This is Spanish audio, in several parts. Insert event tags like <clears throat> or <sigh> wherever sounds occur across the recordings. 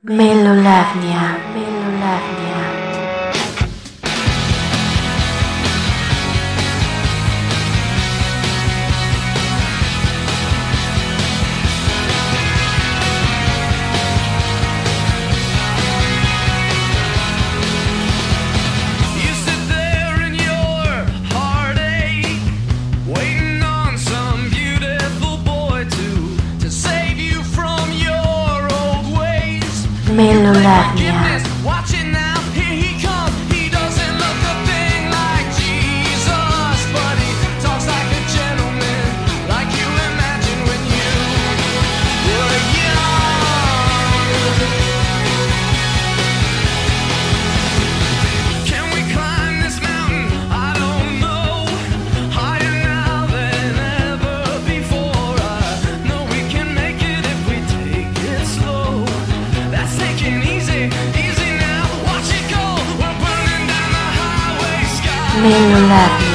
Melolagnia, Melolagnia. Melolagnia. Melolagnia.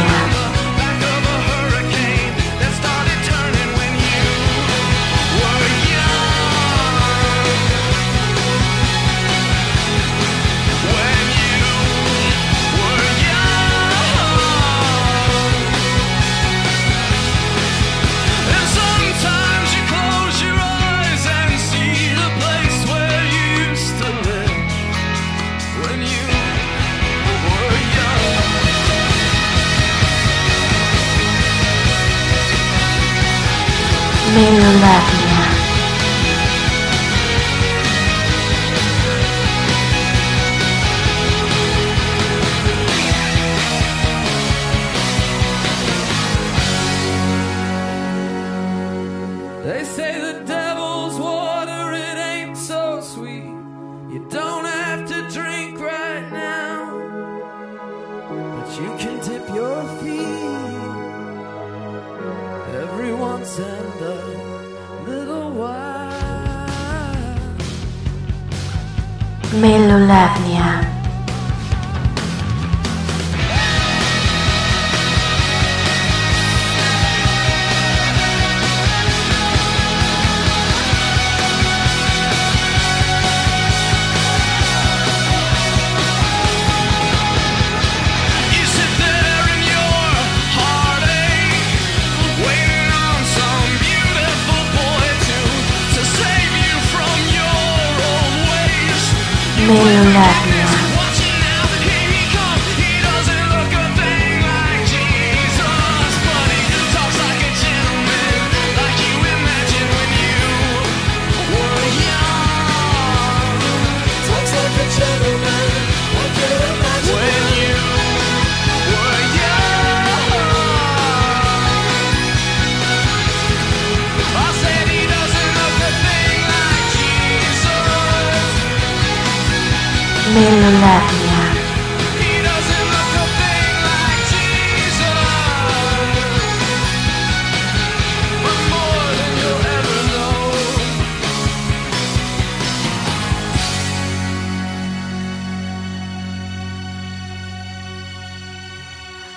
Melolagnia.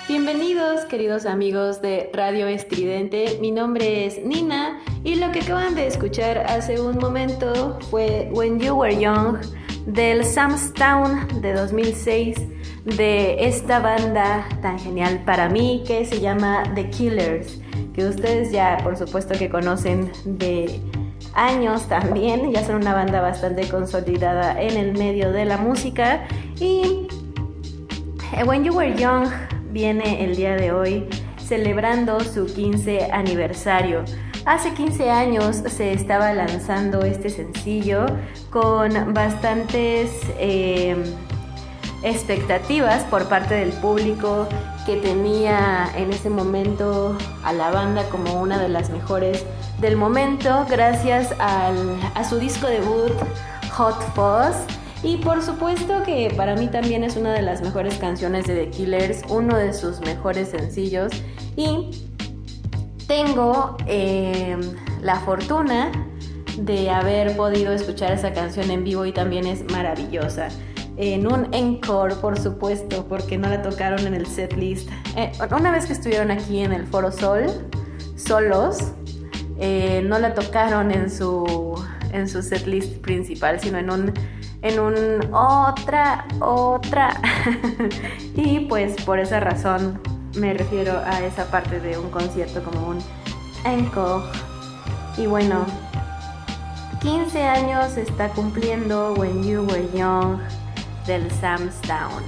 Bienvenidos queridos amigos de Radio Estridente, mi nombre es Nina y lo que acaban de escuchar hace un momento fue When You Were Young del Sam's Town de 2006 de esta banda tan genial para mí que se llama The Killers, que ustedes ya por supuesto que conocen de años también, ya son una banda bastante consolidada en el medio de la música y eh, When You Were Young viene el día de hoy celebrando su 15 aniversario. Hace 15 años se estaba lanzando este sencillo con bastantes eh, expectativas por parte del público que tenía en ese momento a la banda como una de las mejores del momento gracias a su disco debut Hot Fuzz. Y por supuesto que para mí también es una de las mejores canciones de The Killers, uno de sus mejores sencillos. Y tengo eh, la fortuna de haber podido escuchar esa canción en vivo y también es maravillosa. En un encore, por supuesto, porque no la tocaron en el setlist. Eh, una vez que estuvieron aquí en el Foro Sol, solos, eh, no la tocaron en su en su setlist principal, sino en un en un otra, otra. <laughs> y pues por esa razón me refiero a esa parte de un concierto como un encore. Y bueno, 15 años está cumpliendo When You Were Young del Sam's Town.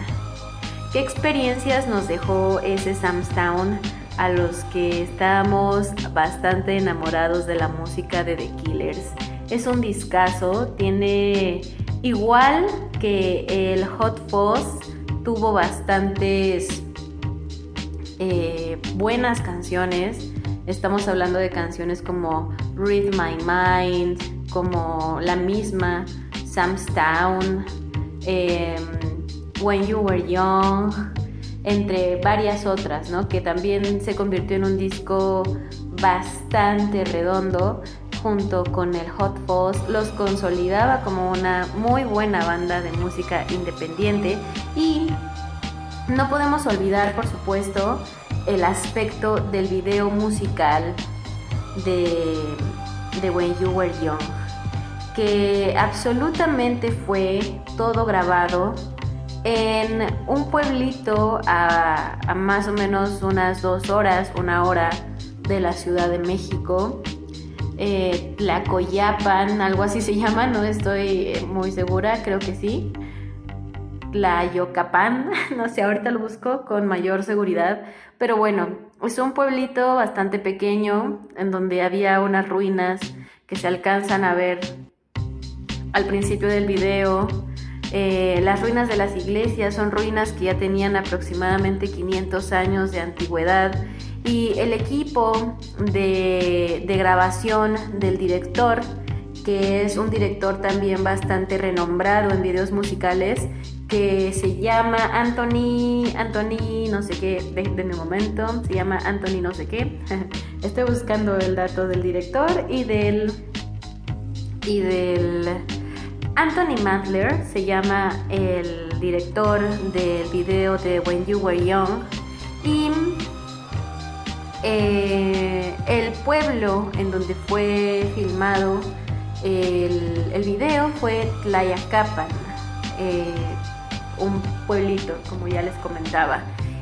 ¿Qué experiencias nos dejó ese Sam's Town a los que estábamos bastante enamorados de la música de The Killers? Es un discazo, tiene igual que el Hot Fuzz, tuvo bastantes eh, buenas canciones. Estamos hablando de canciones como Read My Mind, como la misma Sam's Town, eh, When You Were Young, entre varias otras, ¿no? Que también se convirtió en un disco bastante redondo junto con el Hot Fuzz los consolidaba como una muy buena banda de música independiente y no podemos olvidar por supuesto el aspecto del video musical de, de When You Were Young que absolutamente fue todo grabado en un pueblito a, más o menos unas dos horas, una hora de la Ciudad de México eh, Tlacoyapan, algo así se <laughs> llama, no estoy muy segura, creo que sí. Tlayocapan, <laughs> no sé, ahorita lo busco con mayor seguridad, pero bueno, es un pueblito bastante pequeño en donde había unas ruinas que se alcanzan a ver al principio del video. Eh, las ruinas de las iglesias son ruinas que ya tenían aproximadamente 500 años de antigüedad y el equipo de, de grabación del director, que es un director también bastante renombrado en videos musicales, que se llama Anthony, Anthony no sé qué, de, mi momento, se llama Anthony no sé qué. <laughs> Estoy buscando el dato del director y del y del Anthony Mandler se llama el director del video de When You Were Young y eh, el pueblo en donde fue filmado el, el video fue Tlayacapan, eh, un pueblito, como ya les comentaba.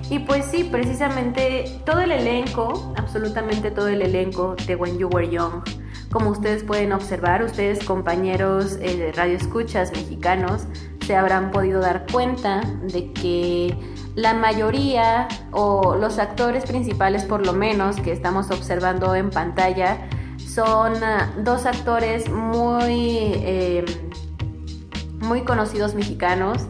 Y pues sí, precisamente todo el elenco, absolutamente todo el elenco de When You Were Young, como ustedes pueden observar, ustedes compañeros eh, de radio escuchas mexicanos, se habrán podido dar cuenta de que la mayoría o los actores principales por lo menos que estamos observando en pantalla son uh, dos actores muy, eh, muy conocidos mexicanos.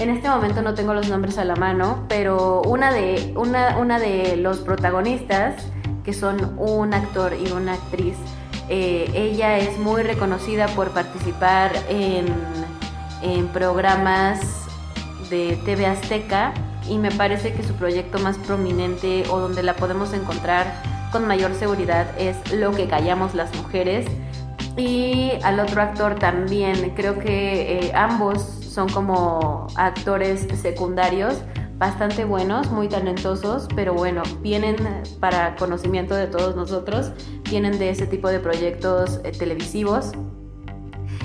En este momento no tengo los nombres a la mano, pero una de, una, una de los protagonistas, que son un actor y una actriz, eh, ella es muy reconocida por participar en, en programas de TV Azteca y me parece que su proyecto más prominente o donde la podemos encontrar con mayor seguridad es Lo que callamos las mujeres. Y al otro actor también, creo que eh, ambos son como actores secundarios bastante buenos, muy talentosos, pero bueno, vienen para conocimiento de todos nosotros, vienen de ese tipo de proyectos eh, televisivos.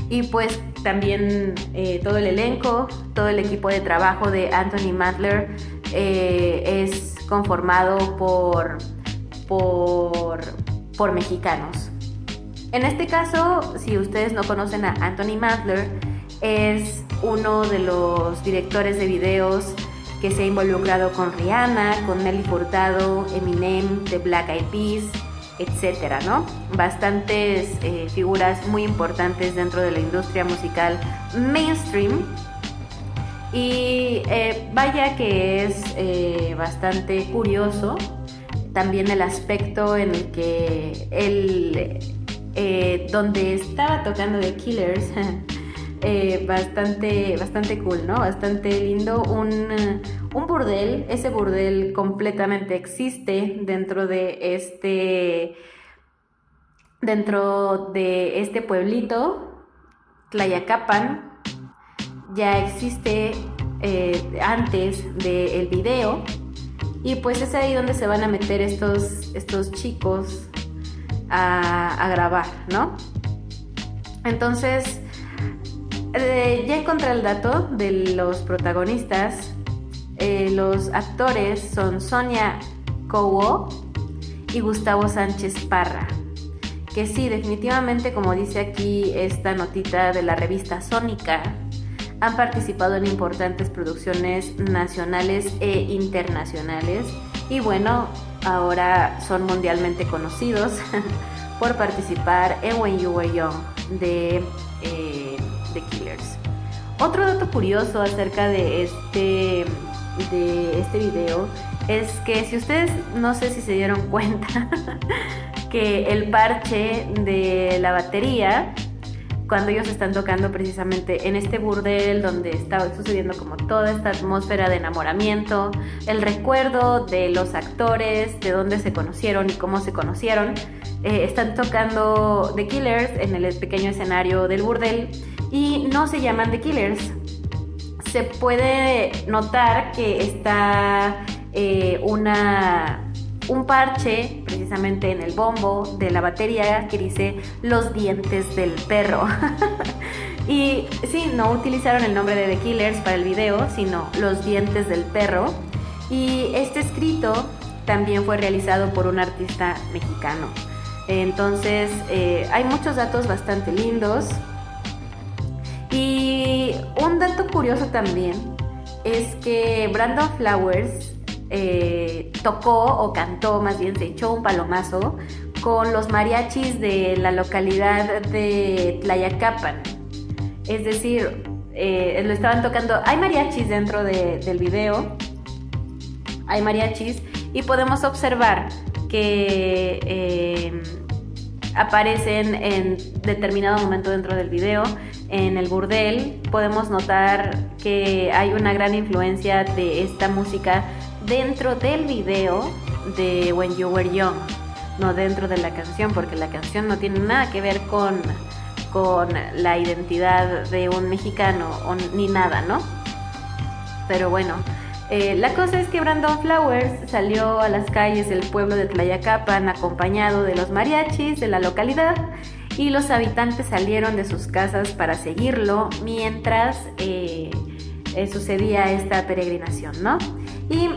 Y pues también eh, todo el elenco, todo el equipo de trabajo de Anthony Mandler eh, es conformado por, por, por mexicanos. En este caso, si ustedes no conocen a Anthony Mandler, es uno de los directores de videos que se ha involucrado con Rihanna, con Nelly Furtado, Eminem, The Black Eyed Peas, etcétera, ¿no? Bastantes eh, figuras muy importantes dentro de la industria musical mainstream. Y eh, vaya que es eh, bastante curioso también el aspecto en el que él, donde estaba tocando The Killers, <laughs> eh, bastante, bastante cool, ¿no? Bastante lindo. Un, un burdel, ese burdel completamente existe dentro de este. Dentro de este pueblito, Tlayacapan, ya existe eh, antes del video. Y pues es ahí donde se van a meter estos, estos chicos a, a grabar, ¿no? Entonces, ya encontré el dato de los protagonistas. Eh, los actores son Sonia Cowo y Gustavo Sánchez Parra. Que sí, definitivamente, como dice aquí esta notita de la revista Sónica, han participado en importantes producciones nacionales e internacionales. Y bueno, ahora son mundialmente conocidos <laughs> por participar en When You Were Young de eh, The Killers. Otro dato curioso acerca de este, de este video es que si ustedes no sé si se dieron <laughs> cuenta que el parche de la batería cuando ellos están tocando precisamente en este burdel donde está sucediendo como toda esta atmósfera de enamoramiento, el recuerdo de los actores, de dónde se conocieron y cómo se conocieron. Eh, están tocando The Killers en el pequeño escenario del burdel y no se llaman The Killers. Se puede notar que está eh, una un parche precisamente en el bombo de la batería que dice los dientes del perro. <laughs> y sí, no utilizaron el nombre de The Killers para el video, sino los dientes del perro. Y este escrito también fue realizado por un artista mexicano. Entonces, eh, hay muchos datos bastante lindos. Y un dato curioso también es que Brandon Flowers eh, tocó o cantó, más bien se echó un palomazo con los mariachis de la localidad de Tlayacapan. Es decir, eh, lo estaban tocando. Hay mariachis dentro de- del video. Hay mariachis y podemos observar que eh, aparecen en determinado momento dentro del video. En el burdel podemos notar que hay una gran influencia de esta música dentro del video de When You Were Young, no dentro de la canción, porque la canción no tiene nada que ver con, con la identidad de un mexicano ni nada, ¿no? Pero bueno, eh, la cosa es que Brandon Flowers salió a las calles del pueblo de Tlayacapan acompañado de los mariachis de la localidad y los habitantes salieron de sus casas para seguirlo mientras eh, eh, sucedía esta peregrinación, ¿no? Y,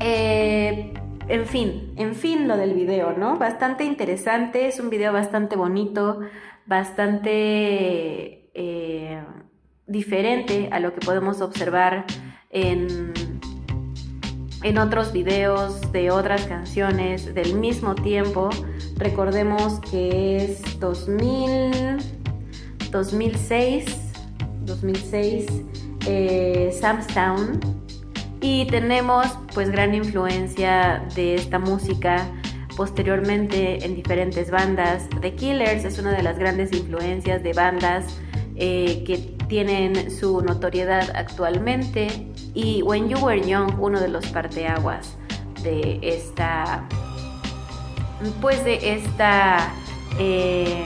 eh, en fin, en fin lo del video, ¿no? Bastante interesante, es un video bastante bonito, bastante eh, diferente a lo que podemos observar en, en otros videos de otras canciones del mismo tiempo. Recordemos que es 2000, 2006, 2006, eh, Sam's Town. Y tenemos pues gran influencia de esta música posteriormente en diferentes bandas. The Killers es una de las grandes influencias de bandas eh, que tienen su notoriedad actualmente. Y When You Were Young, uno de los parteaguas de esta pues de esta eh,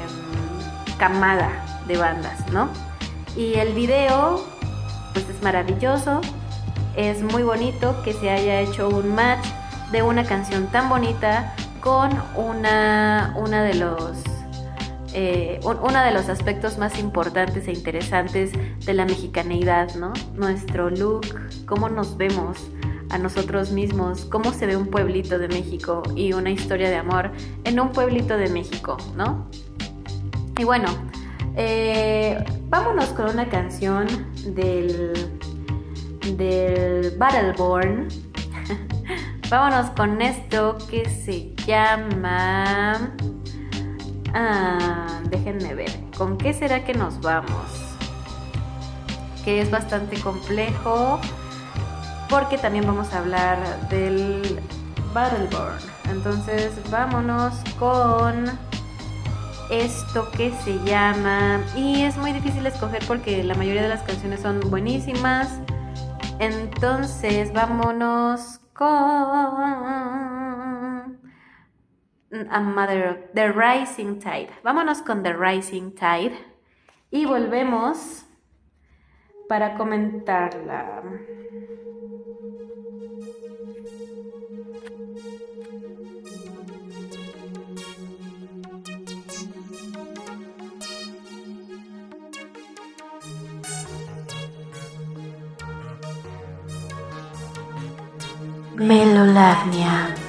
camada de bandas, ¿no? Y el video, pues es maravilloso, es muy bonito que se haya hecho un match de una canción tan bonita con una, una de los eh, un- uno de los aspectos más importantes e interesantes de la mexicaneidad, ¿no? Nuestro look, cómo nos vemos a nosotros mismos, cómo se ve un pueblito de México y una historia de amor en un pueblito de México, ¿no? Y bueno, eh, vámonos con una canción del, del Battleborn. <laughs> vámonos con esto que se llama... Ah, déjenme ver, ¿con qué será que nos vamos? Que es bastante complejo porque también vamos a hablar del Battleborn. Entonces, vámonos con esto que se llama y es muy difícil escoger porque la mayoría de las canciones son buenísimas. Entonces, vámonos con a Mother of The Rising Tide. Vámonos con The Rising Tide y volvemos para comentarla. Melolagnia.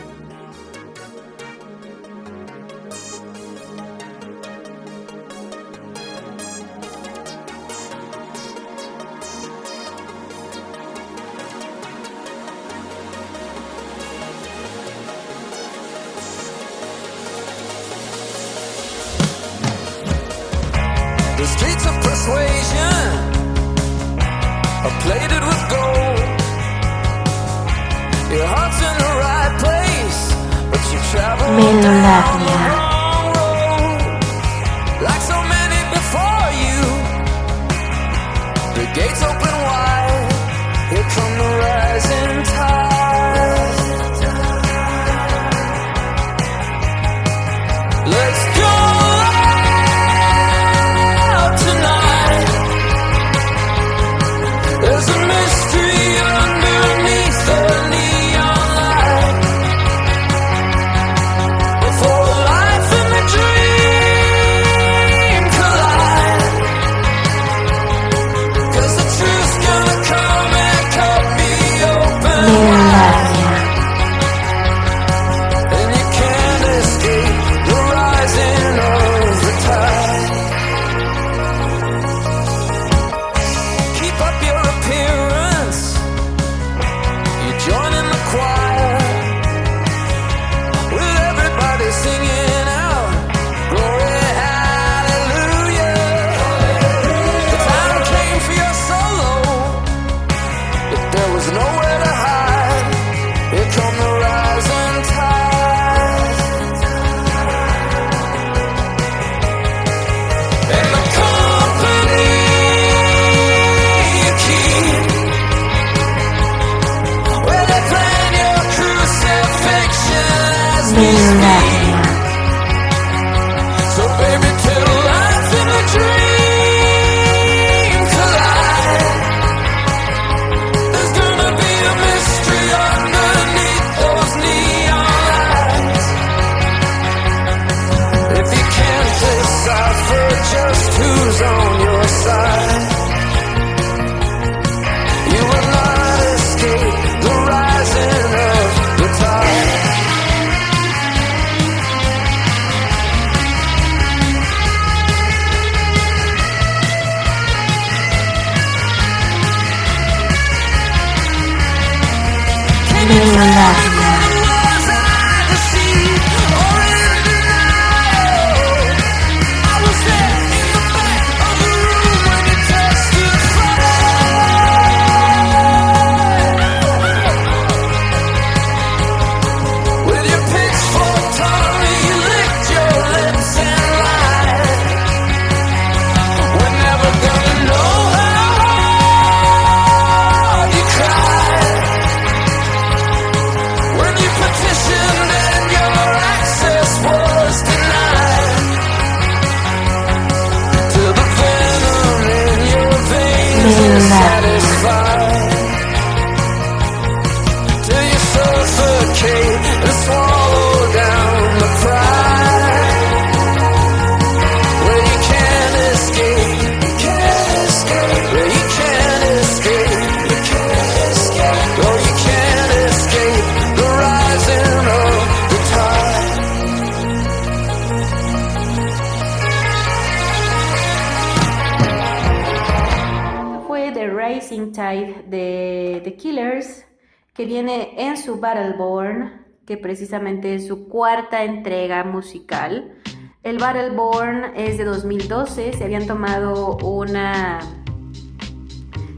Habían tomado una...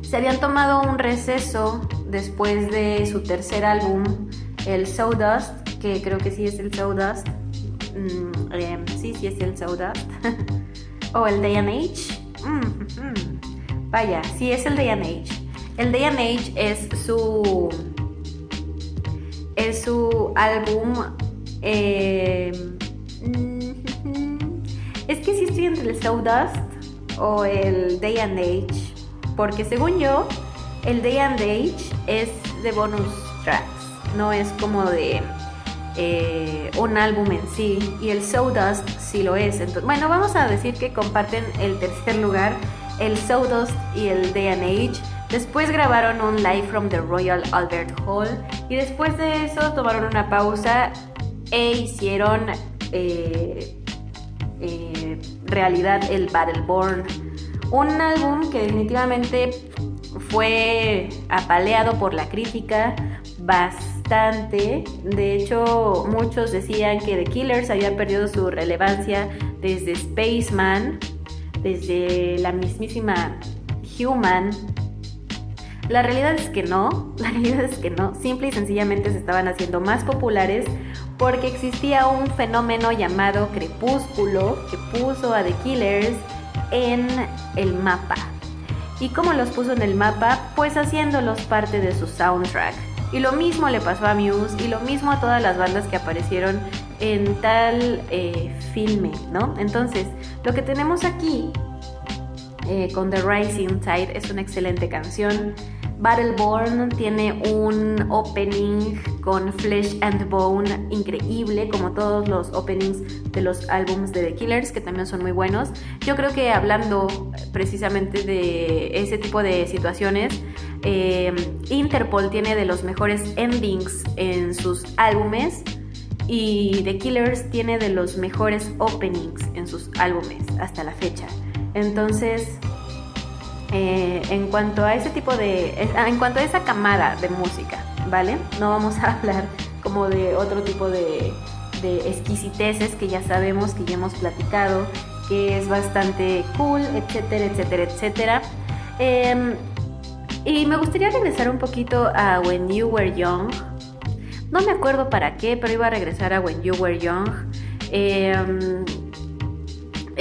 Se habían tomado un receso después de su tercer álbum, el Sawdust, que creo que sí es el Sawdust. Mm, eh, sí, sí es el Sawdust. <laughs> o el Day and Age. Mm, mm. Vaya, sí es el Day and Age. El Day and Age es su. Es su álbum. eh, entre el Sawdust o el Day and Age. Porque según yo, el Day and Age es de bonus tracks. No es como de eh, un álbum en sí. Y el Sawdust sí lo es. Entonces, bueno, vamos a decir que comparten el tercer lugar el Sawdust y el Day and Age, Después grabaron un Live from the Royal Albert Hall y después de eso tomaron una pausa e hicieron eh, eh, realidad el Battleborn. Un álbum que definitivamente fue apaleado por la crítica bastante. De hecho, muchos decían que The Killers había perdido su relevancia desde Spaceman, desde la mismísima Human. La realidad es que no, <laughs> la realidad es que no, simple y sencillamente se estaban haciendo más populares porque existía un fenómeno llamado crepúsculo que puso a The Killers en el mapa. ¿Y cómo los puso en el mapa? Pues haciéndolos parte de su soundtrack. Y lo mismo le pasó a Muse y lo mismo a todas las bandas que aparecieron en tal eh, filme, ¿no? Entonces, lo que tenemos aquí eh, con The Rising Tide es una excelente canción. Battleborn tiene un opening con Flesh and Bone increíble, como todos los openings de los álbumes de The Killers, que también son muy buenos. Yo creo que hablando precisamente de ese tipo de situaciones, eh, Interpol tiene de los mejores endings en sus álbumes y The Killers tiene de los mejores openings en sus álbumes hasta la fecha. Entonces, eh, en cuanto a ese tipo de, en cuanto a esa camada de música, ¿vale? No vamos a <laughs> hablar como de otro tipo de, de exquisiteces que ya sabemos, que ya hemos platicado, que es bastante cool, etcétera, etcétera, etcétera. Em, y me gustaría regresar un poquito a When You Were Young. No me acuerdo para qué, pero iba a regresar a When You Were Young. Em,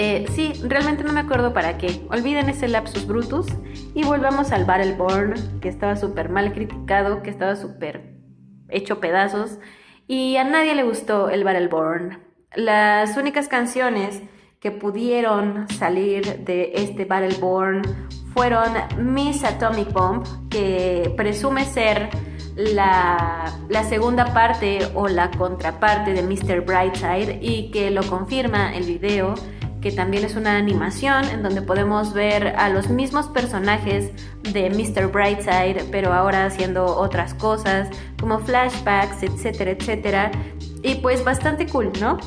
eh, sí, realmente no me acuerdo para qué. Olviden ese lapsus brutus y volvamos al Battleborn, que estaba súper mal criticado, que estaba súper hecho pedazos. Y a nadie le gustó el Battleborn. Las únicas canciones que pudieron salir de este Battleborn fueron Miss Atomic Bomb, que presume ser la, la, segunda parte o la contraparte de Mr. Brightside y que lo confirma el video que también es una animación en donde podemos ver a los mismos personajes de Mr. Brightside, pero ahora haciendo otras cosas, como flashbacks, etcétera, etcétera. Y pues bastante cool, ¿no?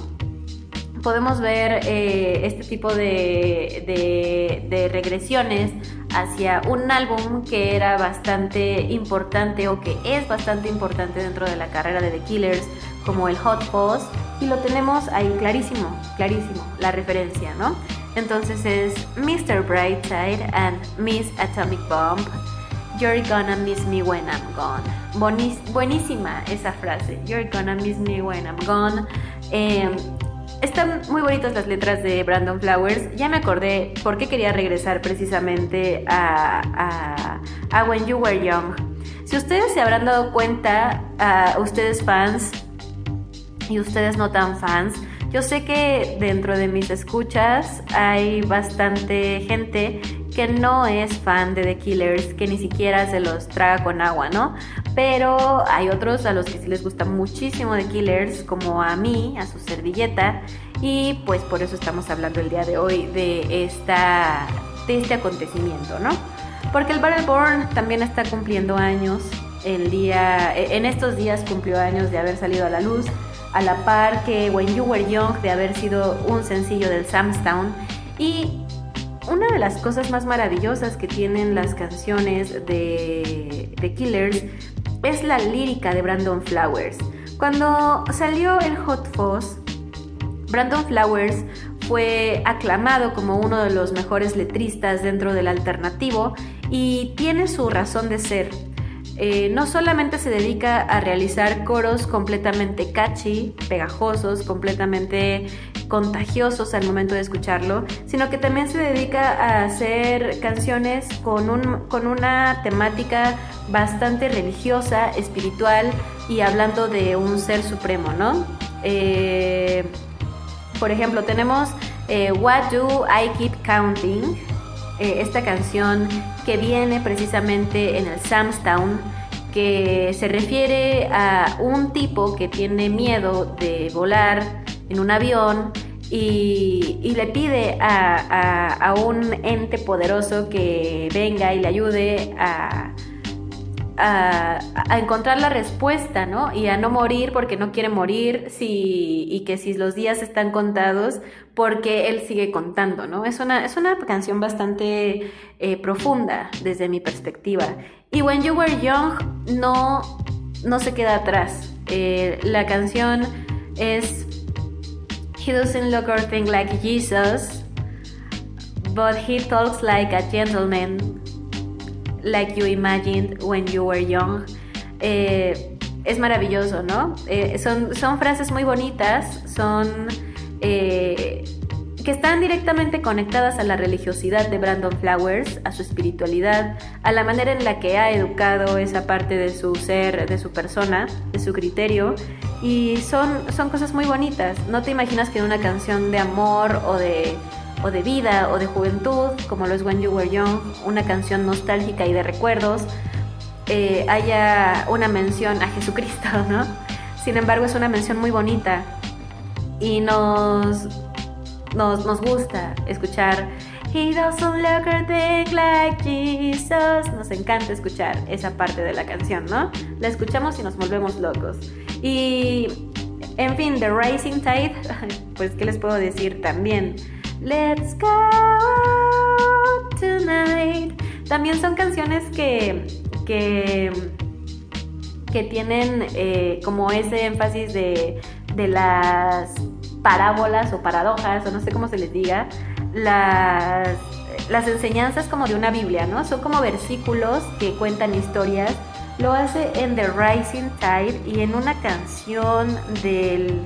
Podemos ver eh, este tipo de, de, de regresiones hacia un álbum que era bastante importante o que es bastante importante dentro de la carrera de The Killers, como el Hot Fuzz, y lo tenemos ahí clarísimo, clarísimo, la referencia, ¿no? Entonces es Mr. Brightside and Miss Atomic Bomb. You're gonna miss me when I'm gone. Buenísima esa frase. You're gonna miss me when I'm gone. Eh, están muy bonitas las letras de Brandon Flowers. Ya me acordé por qué quería regresar precisamente a, a, a When You Were Young. Si ustedes se habrán dado cuenta, uh, ustedes fans y ustedes no tan fans, yo sé que dentro de mis escuchas hay bastante gente que no es fan de The Killers, que ni siquiera se los traga con agua, ¿no? Pero hay otros a los que sí les gusta muchísimo The Killers, como a mí, a su servilleta, y pues por eso estamos hablando el día de hoy de, esta, de este acontecimiento, ¿no? Porque el Battleborn también está cumpliendo años, el día, en estos días cumplió años de haber salido a la luz, a la par que When You Were Young de haber sido un sencillo del Samstown y una de las cosas más maravillosas que tienen las canciones de, Killers es la lírica de Brandon Flowers. Cuando salió el Hot Fuzz, Brandon Flowers fue aclamado como uno de los mejores letristas dentro del alternativo y tiene su razón de ser. Eh, no solamente se dedica a realizar coros completamente catchy, pegajosos, completamente contagiosos al momento de escucharlo, sino que también se dedica a hacer canciones con, un, con una temática bastante religiosa, espiritual y hablando de un ser supremo, ¿no? Eh, por ejemplo, tenemos eh, What Do I Keep Counting? Eh, esta canción que viene precisamente en el Samstown, que se refiere a un tipo que tiene miedo de volar en un avión y, le pide a- a un ente poderoso que venga y le ayude a, a, encontrar la respuesta, ¿no? Y a no morir porque no quiere morir si, y que si los días están contados porque él sigue contando, ¿no? Es una, es una canción bastante eh, profunda desde mi perspectiva. Y When You Were Young no, no se queda atrás. Eh, la canción es He doesn't look or think like Jesus, but he talks like a gentleman like you imagined when you were young. Eh, es maravilloso, ¿no? Eh, son, son frases muy bonitas, son eh, que están directamente conectadas a la religiosidad de Brandon Flowers, a su espiritualidad, a la manera en la que ha educado esa parte de su ser, de su persona, de su criterio. Y son, son cosas muy bonitas. No te imaginas que en una canción de amor o de o de vida o de juventud, como lo es When You Were Young, una canción nostálgica y de recuerdos, eh, haya una mención a Jesucristo, <laughs> ¿no? Sin embargo, es una mención muy bonita y nos, nos, nos gusta escuchar He doesn't look or think like Jesus. Nos encanta escuchar esa parte de la canción, ¿no? La escuchamos y nos volvemos locos. Y, en fin, The Rising Tide, <laughs> pues, ¿qué les puedo decir también? Let's go tonight. También son canciones que, que, que tienen eh, como ese énfasis de, de las parábolas o paradojas, o no sé cómo se les diga, las, las enseñanzas como de una Biblia, ¿no? Son como versículos que cuentan historias. Lo hace en The Rising Tide y en una canción del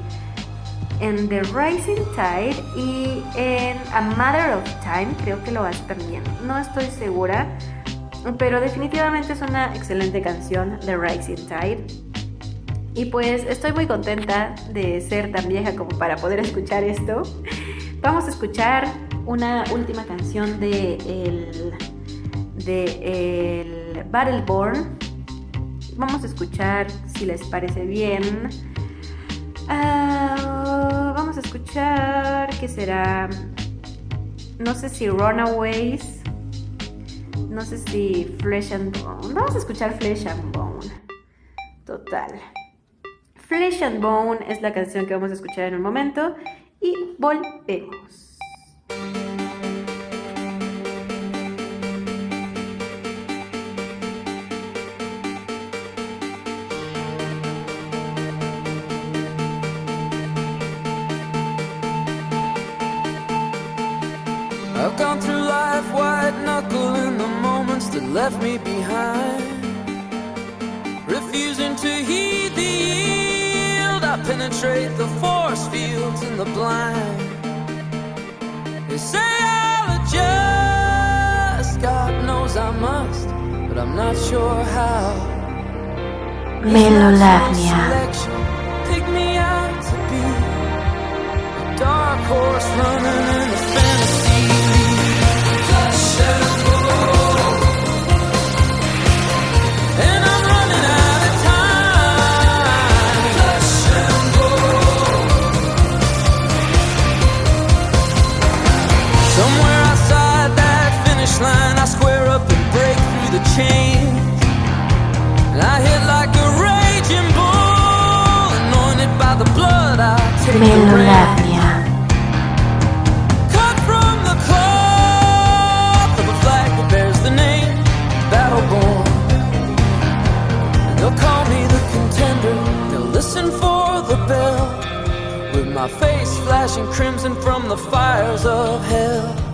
en The Rising Tide y en A Matter of Time, creo que lo hace también. No estoy segura, pero definitivamente es una excelente canción, The Rising Tide. Y pues estoy muy contenta de ser tan vieja como para poder escuchar esto. Vamos a escuchar una última canción de el, de el Battleborn. Vamos a escuchar si les parece bien. Ah, vamos a escuchar, ¿qué será? No sé si Runaways, no sé si Flesh and Bone. Vamos a escuchar Flesh and Bone. Total. Flesh and Bone es la canción que vamos a escuchar en un momento y volvemos. Me behind. Refusing to heed the yield, I penetrate the force fields in the blind. They say I'll adjust, God knows I must, but I'm not sure how. Pick me out to be a dark horse running With my face flashing crimson from the fires of hell.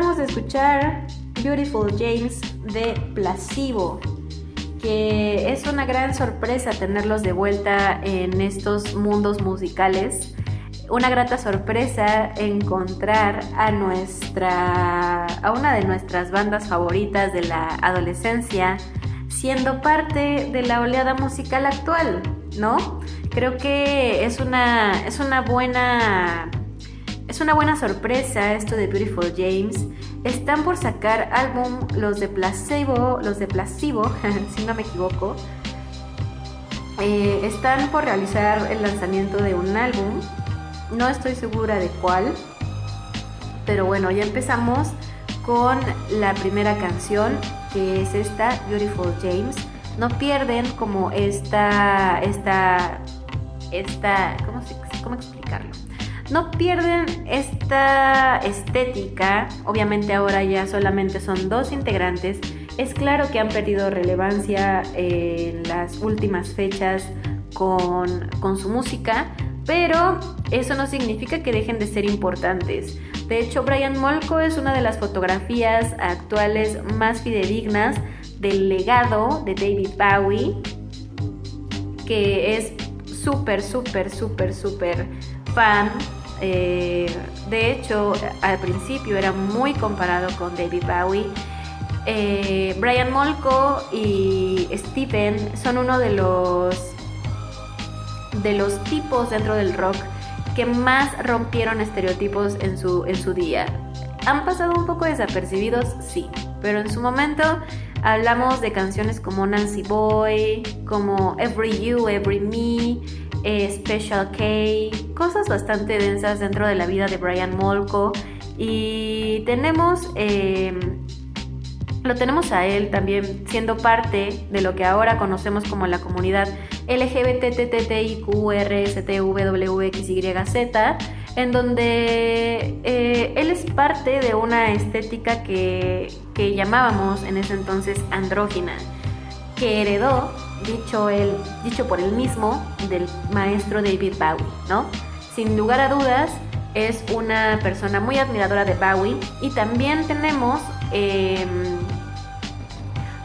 Acabamos de escuchar Beautiful James de Placebo. Que es una gran sorpresa tenerlos de vuelta en estos mundos musicales. Una grata sorpresa encontrar a nuestra. a una de nuestras bandas favoritas de la adolescencia siendo parte de la oleada musical actual, ¿no? Creo que es una, es una buena es una buena sorpresa esto de Beautiful James. Están por sacar álbum los de Placebo, los de Placebo, <laughs> si no me equivoco. Eh, están por realizar el lanzamiento de un álbum. No estoy segura de cuál. Pero bueno, ya empezamos con la primera canción, que es esta, Beautiful James. No pierden como esta, esta, esta, ¿cómo, se- cómo explicarlo? No pierden esta estética, obviamente ahora ya solamente son dos integrantes. Es claro que han perdido relevancia en las últimas fechas con, con su música, pero eso no significa que dejen de ser importantes. De hecho, Brian Molko es una de las fotografías actuales más fidedignas del legado de David Bowie, que es súper, súper, súper, súper fan. Eh, de hecho, al principio era muy comparado con David Bowie. Eh, Brian Molko y Stephen son uno de los de los tipos dentro del rock que más rompieron estereotipos en su, en su día. ¿Han pasado un poco desapercibidos? Sí, pero en su momento hablamos de canciones como Nancy Boy, como Every You, Every Me, eh, Special K, cosas bastante densas dentro de la vida de Brian Molko. Y tenemos... eh, lo tenemos a él también siendo parte de lo que ahora conocemos como la comunidad LGBTTTIQRSTWXYZ, en donde eh, él es parte de una estética que, que llamábamos en ese entonces andrógina, que heredó, dicho, él, dicho por él mismo, del maestro David Bowie, ¿no? Sin lugar a dudas, es una persona muy admiradora de Bowie y también tenemos... em,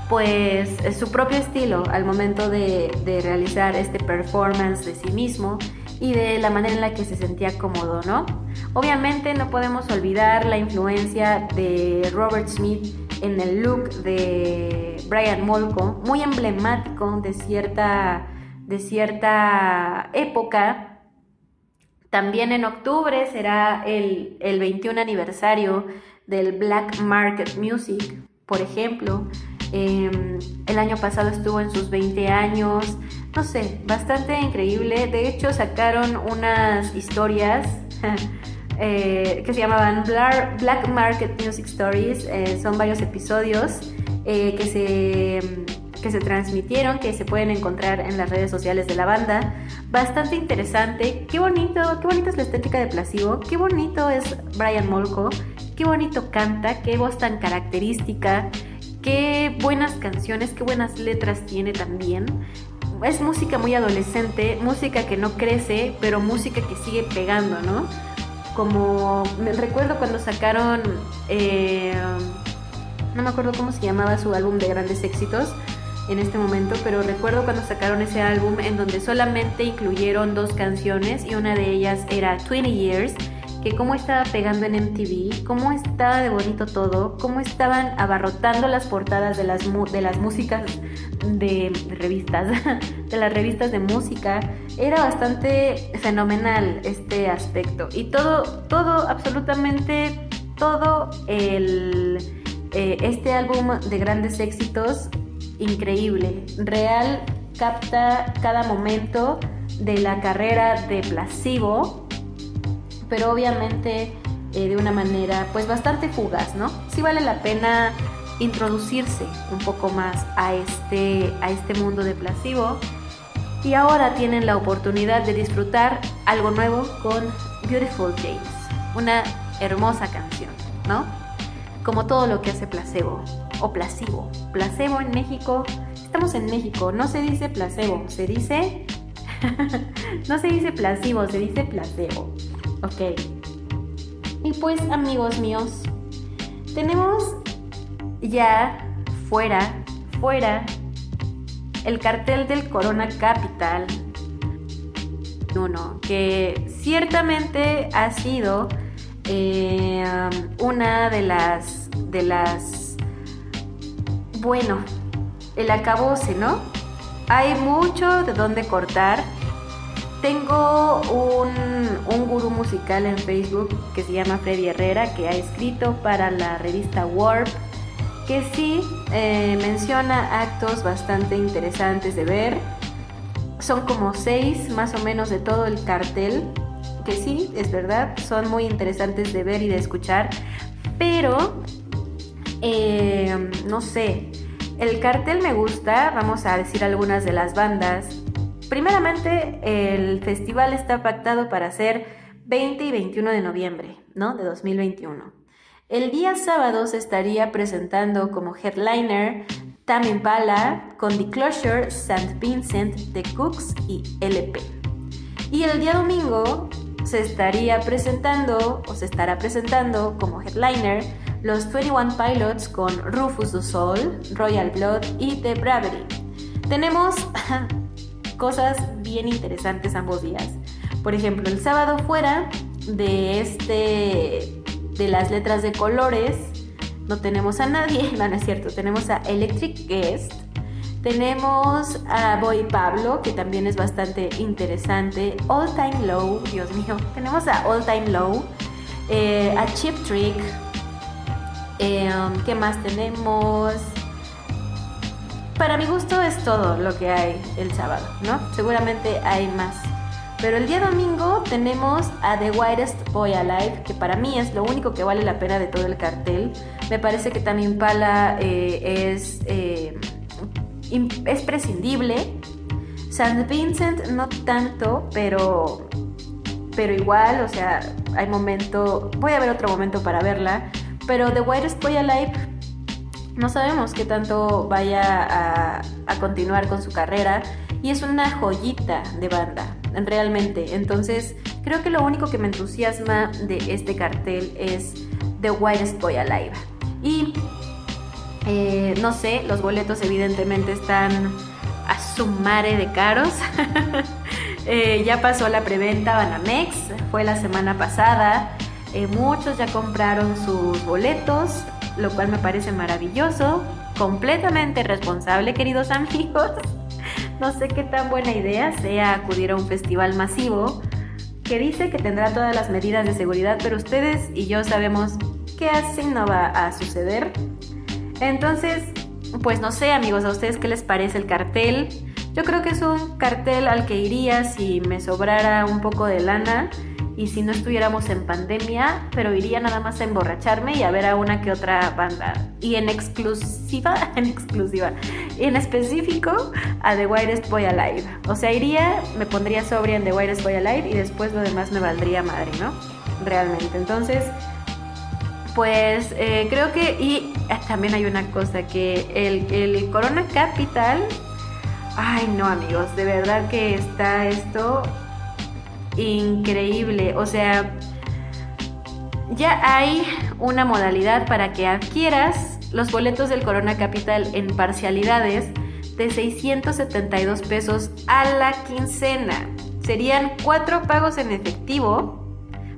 pues su propio estilo al momento de, de realizar este performance de sí mismo y de la manera en la que se sentía cómodo, ¿no? Obviamente no podemos olvidar la influencia de Robert Smith en el look de Brian Molko, muy emblemático de cierta, de cierta época. También en octubre será el, el 21 aniversario del Black Market Music, por ejemplo. Eh, el año pasado estuvo en sus 20 años. No sé, bastante increíble. De hecho, sacaron unas historias <laughs> eh, que se llamaban Black Market Music Stories. Eh, son varios episodios eh, que se que se transmitieron, que se pueden encontrar en las redes sociales de la banda. Bastante interesante. Qué bonito, qué bonita es la estética de Placebo. Qué bonito es Brian Molko. Qué bonito canta, qué voz tan característica. Qué buenas canciones, qué buenas letras tiene también. Es música muy adolescente, música que no crece, pero música que sigue pegando, ¿no? Como me recuerdo cuando sacaron, eh, no me acuerdo cómo se llamaba su álbum de grandes éxitos en este momento, pero recuerdo cuando sacaron ese álbum en donde solamente incluyeron dos canciones y una de ellas era 20 Years, que cómo estaba pegando en MTV, cómo estaba de bonito todo, cómo estaban abarrotando las portadas de las, de las músicas de, de revistas, <laughs> de las revistas de música. Era bastante fenomenal este aspecto y todo, todo, absolutamente todo el, eh, este álbum de grandes éxitos increíble. Real capta cada momento de la carrera de Placebo, pero obviamente eh, de una manera pues bastante fugaz, ¿no? Sí vale la pena introducirse un poco más a este, a este mundo de placebo y ahora tienen la oportunidad de disfrutar algo nuevo con Beautiful James, una hermosa canción, ¿no? Como todo lo que hace placebo o placebo. Placebo en México, estamos en México, no se dice placebo, se dice <laughs> no se dice placebo, se dice placebo. Ok. Y pues amigos míos, tenemos ya fuera, fuera, el cartel del Corona Capital. Uno, que ciertamente ha sido eh, una de las, de las, bueno, el acabose, ¿no? Hay mucho de dónde cortar. Tengo un, un gurú musical en Facebook que se llama Freddy Herrera, que ha escrito para la revista Warp, que sí eh, menciona actos bastante interesantes de ver. Son como seis más o menos de todo el cartel, que sí, es verdad, son muy interesantes de ver y de escuchar, pero eh, no sé, el cartel me gusta, vamos a decir algunas de las bandas. Primeramente, el festival está pactado para ser 20 y 21 de noviembre, ¿no? De 2021. El día sábado se estaría presentando como headliner Tam Impala con The Closure, St. Vincent, The Cooks y LP. Y el día domingo se estaría presentando o se estará presentando como headliner los 21 Pilots con Rufus Du Sol, Royal Blood y The Bravery. Tenemos <laughs> cosas bien interesantes ambos días. Por ejemplo, el sábado fuera de este de las letras de colores no tenemos a nadie, <laughs> no, no es cierto, tenemos a Electric Guest, tenemos a Boy Pablo, que también es bastante interesante, All Time Low, Dios mío, <laughs> tenemos a All Time Low, eh, a Chip Trick, eh, um, ¿qué más tenemos? Para mi gusto es todo lo que hay el sábado, ¿no? Seguramente hay más. Pero el día domingo tenemos a The Whitest Boy Alive, que para mí es lo único que vale la pena de todo el cartel. Me parece que también Pala eh, es, eh, es prescindible. St. Vincent no tanto, pero, pero igual, o sea, hay momento, voy a ver otro momento para verla. Pero The Whitest Boy Alive no sabemos qué tanto vaya a, continuar con su carrera y es una joyita de banda, realmente. Entonces, creo que lo único que me entusiasma de este cartel es The Whitest Boy Alive. Y eh, no sé, los boletos evidentemente están a su mare de caros. <laughs> Eh, ya pasó la preventa Banamex, fue la semana pasada. Eh, muchos ya compraron sus boletos, lo cual me parece maravilloso, completamente responsable, queridos amigos. <laughs> No sé qué tan buena idea sea acudir a un festival masivo que dice que tendrá todas las medidas de seguridad, pero ustedes y yo sabemos que así no va a suceder. Entonces, pues no sé amigos, a ustedes qué les parece el cartel. Yo creo que es un cartel al que iría si me sobrara un poco de lana y si no estuviéramos en pandemia, pero iría nada más a emborracharme y a ver a una que otra banda. Y en exclusiva, <laughs> en exclusiva, en específico a The Whitest Boy Alive. O sea, iría, me pondría sobria en The Whitest Boy Alive y después lo demás me valdría madre, ¿no? Realmente. Entonces, pues eh, creo que, y eh, también hay una cosa, que el Corona Capital, ay no amigos, de verdad que está esto increíble. O sea, ya hay una modalidad para que adquieras los boletos del Corona Capital en parcialidades de 672 pesos a la quincena. Serían cuatro pagos en efectivo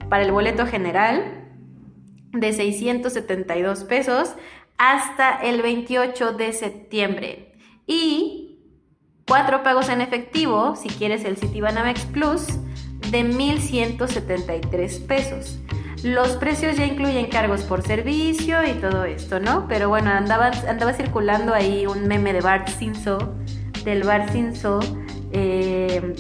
para el boleto general de 672 pesos hasta el 28 de septiembre. Y cuatro pagos en efectivo, si quieres el Citibanamex Plus, de 1.173 pesos. Los precios ya incluyen cargos por servicio y todo esto, ¿no? Pero bueno, andaba, andaba circulando ahí un meme de Bart Simpson, del Bart Simpson, eh,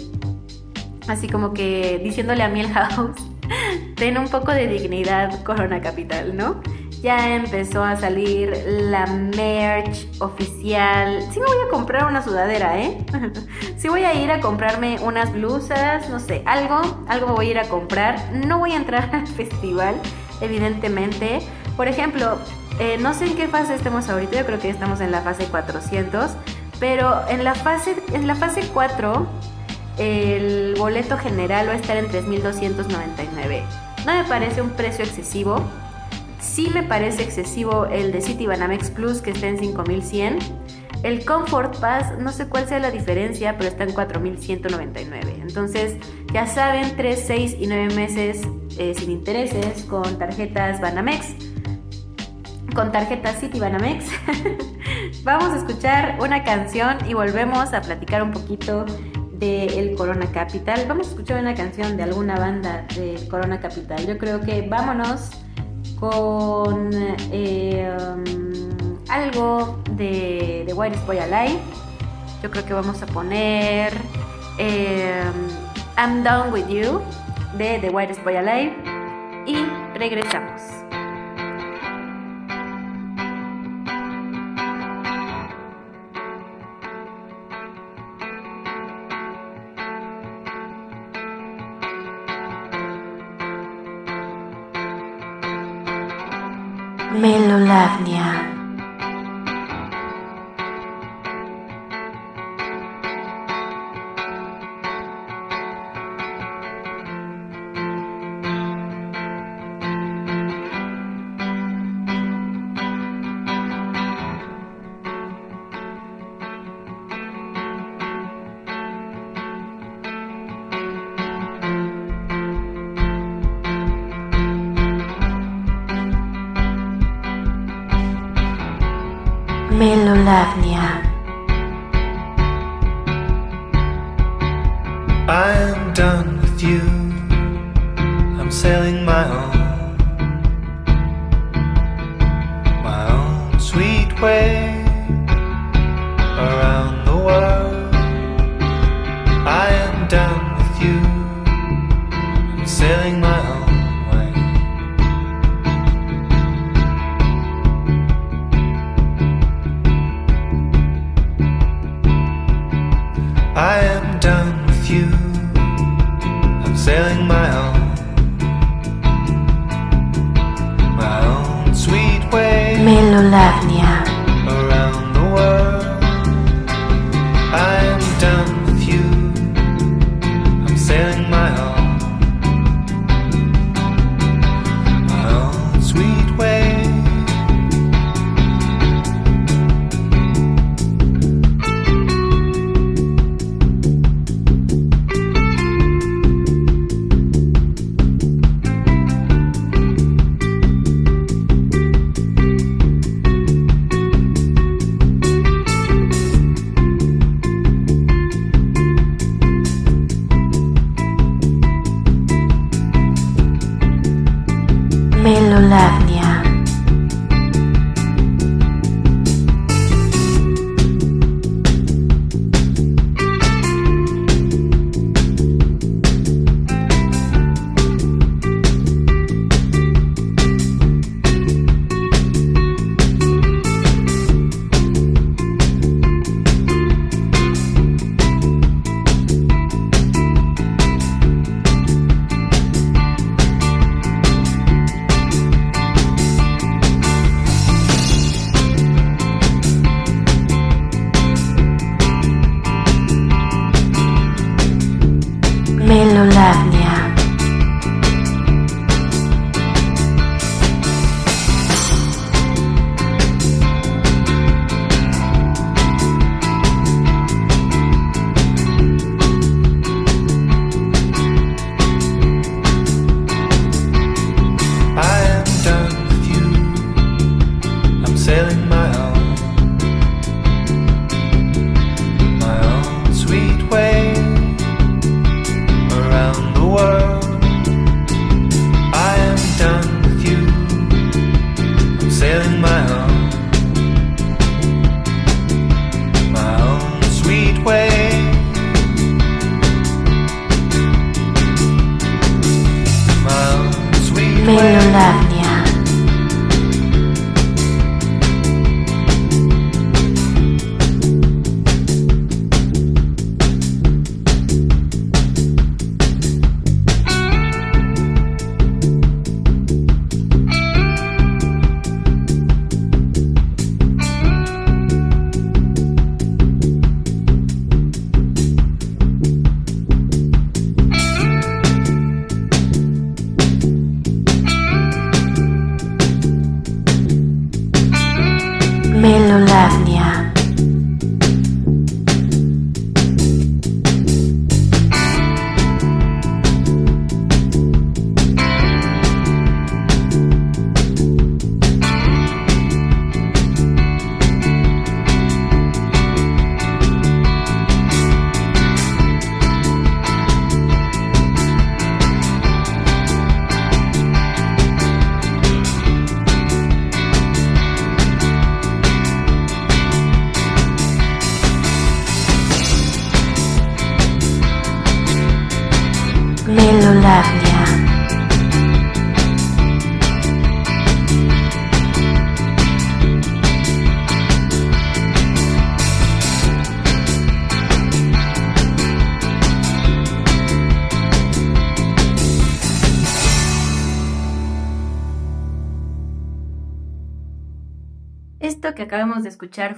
así como que diciéndole a Milhouse, <laughs> ten un poco de dignidad, Corona Capital, ¿no? Ya empezó a salir la merch oficial. Sí me voy a comprar una sudadera, ¿eh? <laughs> sí voy a ir a comprarme unas blusas, no sé, algo, algo me voy a ir a comprar. No voy a entrar <laughs> al festival, evidentemente. Por ejemplo, eh, no sé en qué fase estemos ahorita, yo creo que estamos en la fase 400, pero en la fase, en la fase 4 el boleto general va a estar en 3.299. No me parece un precio excesivo. Sí me parece excesivo el de City Banamex Plus que está en 5.100. El Comfort Pass, no sé cuál sea la diferencia, pero está en 4.199. Entonces, ya saben, 3, 6 y 9 meses eh, sin intereses con tarjetas Banamex. Con tarjetas City Banamex. <laughs> Vamos a escuchar una canción y volvemos a platicar un poquito de el Corona Capital. Vamos a escuchar una canción de alguna banda de Corona Capital. Yo creo que vámonos con eh, um, algo de The White Boy Alive. Yo creo que vamos a poner eh, I'm Done With You de The White Boy Alive y regresamos. Melolavnia.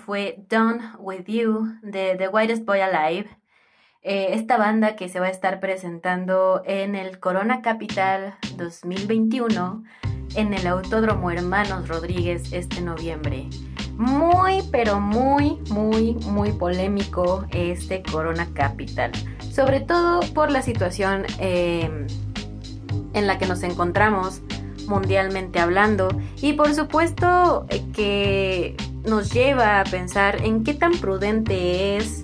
Fue Done With You de The Whitest Boy Alive. Eh, esta banda que se va a estar presentando en el Corona Capital 2021 en el Autódromo Hermanos Rodríguez este noviembre. Muy, pero muy, muy, muy polémico este Corona Capital. Sobre todo por la situación eh, en la que nos encontramos mundialmente hablando y por supuesto eh, que nos lleva a pensar en qué tan prudente es,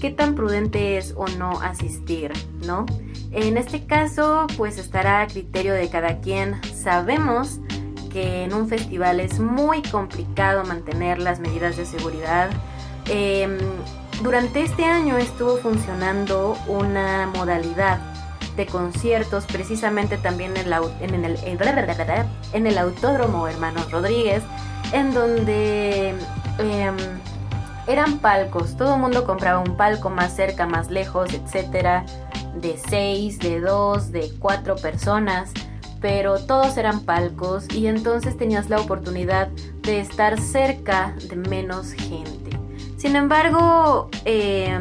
qué tan prudente es o no asistir, ¿no? En este caso, pues estará a criterio de cada quien. Sabemos que en un festival es muy complicado mantener las medidas de seguridad. Em, durante este año estuvo funcionando una modalidad de conciertos, precisamente también en, la, en, el, en el Autódromo Hermanos Rodríguez, en donde eh, eran palcos, todo el mundo compraba un palco más cerca, más lejos, etcétera, de seis, de dos, de cuatro personas, pero todos eran palcos y entonces tenías la oportunidad de estar cerca de menos gente. Sin embargo, eh,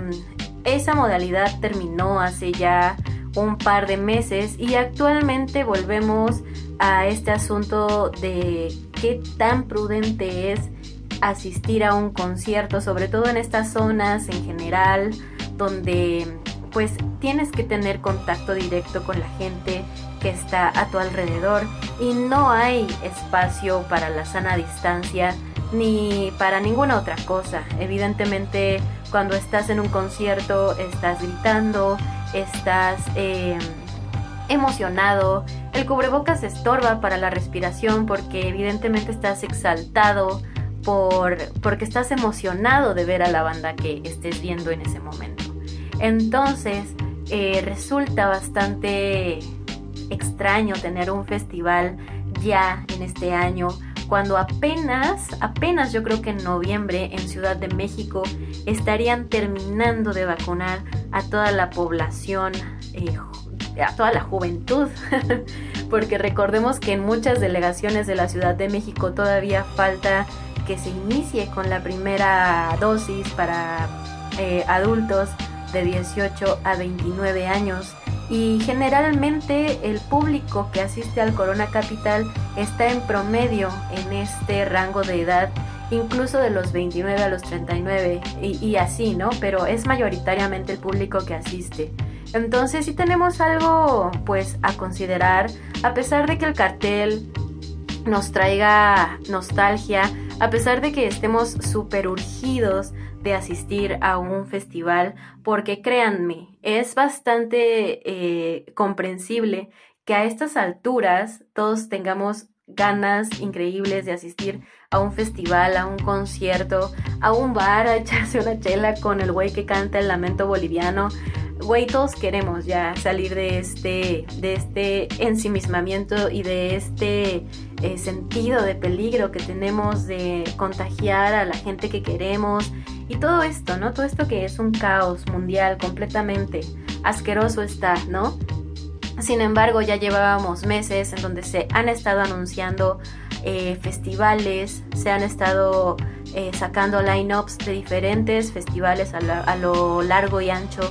esa modalidad terminó hace ya un par de meses y actualmente volvemos a este asunto de qué tan prudente es asistir a un concierto, sobre todo en estas zonas en general, donde pues tienes que tener contacto directo con la gente que está a tu alrededor y no hay espacio para la sana distancia ni para ninguna otra cosa. Evidentemente cuando estás en un concierto estás gritando, estás eh, emocionado, el cubrebocas estorba para la respiración porque evidentemente estás exaltado por, porque estás emocionado de ver a la banda que estés viendo en ese momento. Entonces, eh, resulta bastante extraño tener un festival ya en este año cuando apenas, apenas yo creo que en noviembre en Ciudad de México estarían terminando de vacunar a toda la población, eh, a toda la juventud, <laughs> porque recordemos que en muchas delegaciones de la Ciudad de México todavía falta que se inicie con la primera dosis para eh, adultos de 18 a 29 años y generalmente el público que asiste al Corona Capital está en promedio en este rango de edad, incluso de los 29 a los 39 y, y así, ¿no? Pero es mayoritariamente el público que asiste. Entonces sí tenemos algo pues a considerar, a pesar de que el cartel nos traiga nostalgia, a pesar de que estemos súper urgidos de asistir a un festival, porque créanme, es bastante eh, comprensible que a estas alturas todos tengamos ganas increíbles de asistir a un festival, a un concierto, a un bar, a echarse una chela con el güey que canta el lamento boliviano. Güey, todos queremos ya salir de este, de este ensimismamiento y de este eh, sentido de peligro que tenemos de contagiar a la gente que queremos y todo esto, ¿no? Todo esto que es un caos mundial completamente asqueroso está, ¿no? Sin embargo, ya llevábamos meses en donde se han estado anunciando eh, festivales, se han estado eh, sacando line-ups de diferentes festivales a, la- a lo largo y ancho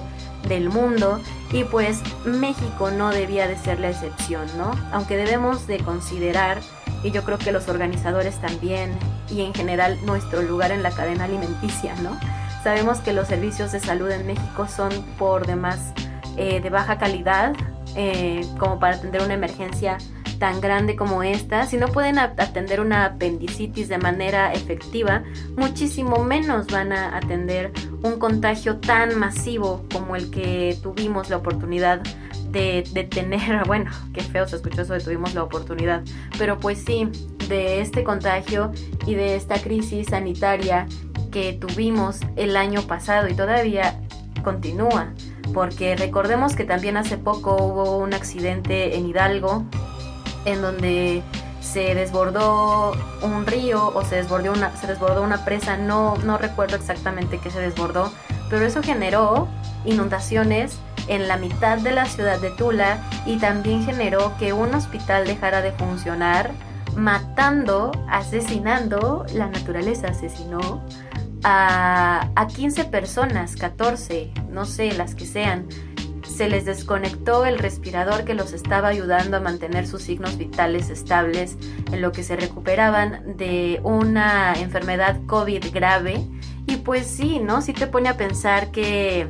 del mundo y pues México no debía de ser la excepción, ¿no? Aunque debemos de considerar, y yo creo que los organizadores también, y en general nuestro lugar en la cadena alimenticia, ¿no? Sabemos que los servicios de salud en México son por demás eh, de baja calidad, eh, como para atender una emergencia tan grande como esta, si no pueden atender una apendicitis de manera efectiva, muchísimo menos van a atender un contagio tan masivo como el que tuvimos la oportunidad de, de tener, <laughs> bueno, qué feo se escuchó eso de tuvimos la oportunidad, pero pues sí, de este contagio y de esta crisis sanitaria que tuvimos el año pasado y todavía continúa. porque recordemos que también hace poco hubo un accidente en Hidalgo en donde se desbordó un río o se desbordó una, se desbordó una presa, no, no recuerdo exactamente qué se desbordó, pero eso generó inundaciones en la mitad de la ciudad de Tula y también generó que un hospital dejara de funcionar, matando, asesinando, la naturaleza asesinó a, a 15 personas, 14, no sé, las que sean. Se les desconectó el respirador que los estaba ayudando a mantener sus signos vitales estables en lo que se recuperaban de una enfermedad COVID grave. Y pues sí, ¿no? Sí te pone a pensar que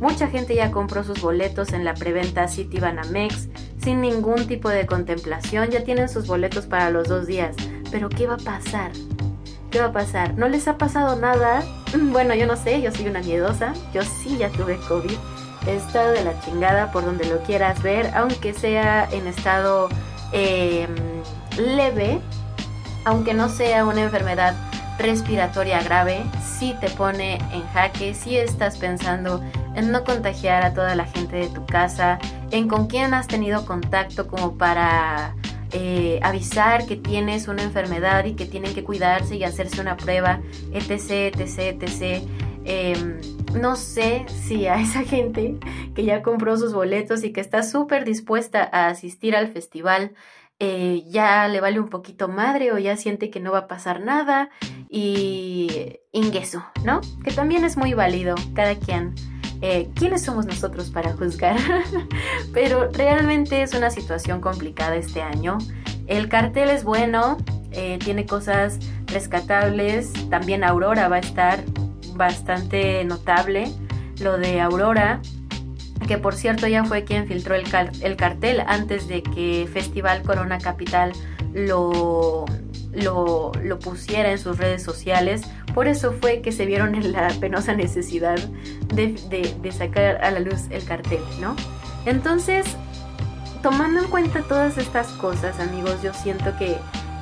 mucha gente ya compró sus boletos en la preventa City Banamex sin ningún tipo de contemplación, ya tienen sus boletos para los dos días. Pero ¿qué va a pasar? ¿Qué va a pasar? ¿No les ha pasado nada? <clears throat> Bueno, yo no sé, yo soy una miedosa, yo sí ya tuve COVID. Estado de la chingada por donde lo quieras ver, aunque sea en estado eh, leve, aunque no sea una enfermedad respiratoria grave, sí te pone en jaque, si estás pensando en no contagiar a toda la gente de tu casa, en con quién has tenido contacto como para eh, avisar que tienes una enfermedad y que tienen que cuidarse y hacerse una prueba, etc, etc, etc. Eh, no sé si a esa gente que ya compró sus boletos y que está súper dispuesta a asistir al festival, eh, ya le vale un poquito madre o ya siente que no va a pasar nada y ingreso, ¿no? Que también es muy válido, cada quien. Eh, ¿Quiénes somos nosotros para juzgar? <laughs> Pero realmente es una situación complicada este año. El cartel es bueno, eh, tiene cosas rescatables. También Aurora va a estar bastante notable. Lo de Aurora, que por cierto ya fue quien filtró el, car- el cartel antes de que Festival Corona Capital lo, lo, lo pusiera en sus redes sociales. Por eso fue que se vieron en la penosa necesidad de, de- de sacar a la luz el cartel, ¿no? Entonces, tomando en cuenta todas estas cosas, amigos, yo siento que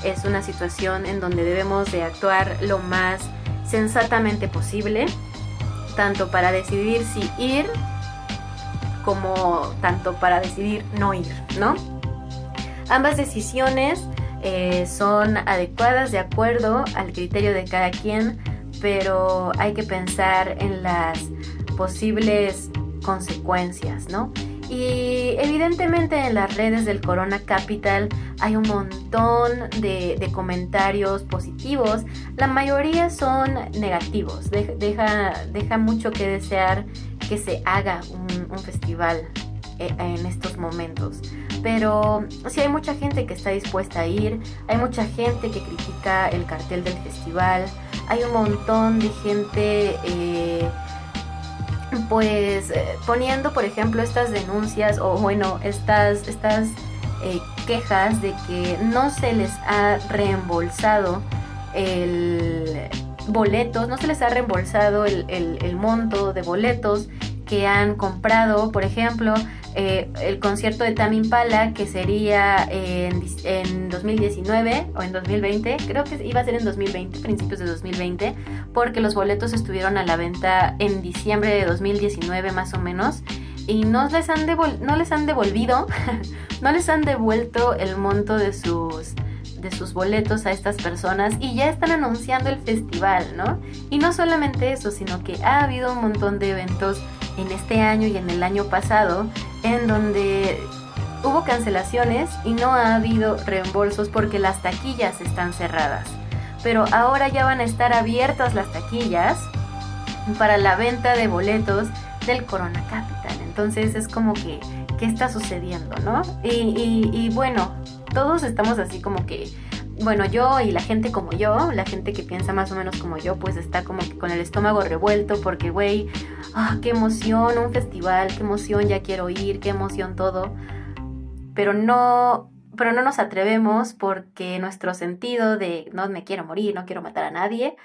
es una situación en donde debemos de actuar lo más sensatamente posible, tanto para decidir si ir como tanto para decidir no ir, ¿no? Ambas decisiones eh, son adecuadas de acuerdo al criterio de cada quien, pero hay que pensar en las posibles consecuencias, ¿no? Y evidentemente en las redes del Corona Capital hay un montón de, comentarios positivos. La mayoría son negativos. De- deja, deja mucho que desear que se haga un, un festival eh, en estos momentos. Pero sí hay mucha gente que está dispuesta a ir, hay mucha gente que critica el cartel del festival, hay un montón de gente eh, pues eh, poniendo por ejemplo estas denuncias o bueno estas estas eh, quejas de que no se les ha reembolsado el boletos, no se les ha reembolsado el, el- el monto de boletos que han comprado, por ejemplo, eh, el concierto de Tame Impala que sería en, en 2019 o en 2020, creo que iba a ser en 2020, principios de 2020, porque los boletos estuvieron a la venta en diciembre de 2019 más o menos y no les han, devol- no les han devolvido, <laughs> no les han devuelto el monto de sus de sus boletos a estas personas y ya están anunciando el festival, ¿no? Y no solamente eso, sino que ha habido un montón de eventos en este año y en el año pasado en donde hubo cancelaciones y no ha habido reembolsos porque las taquillas están cerradas. Pero ahora ya van a estar abiertas las taquillas para la venta de boletos del Corona Capital. Entonces es como que, ¿qué está sucediendo, no? Y, y- y bueno, todos estamos así como que, bueno, yo y la gente como yo, la gente que piensa más o menos como yo, pues está como que con el estómago revuelto porque, güey, ah, qué emoción, un festival, qué emoción, ya quiero ir, qué emoción todo. Pero no, pero no nos atrevemos porque nuestro sentido de no me quiero morir, no quiero matar a nadie,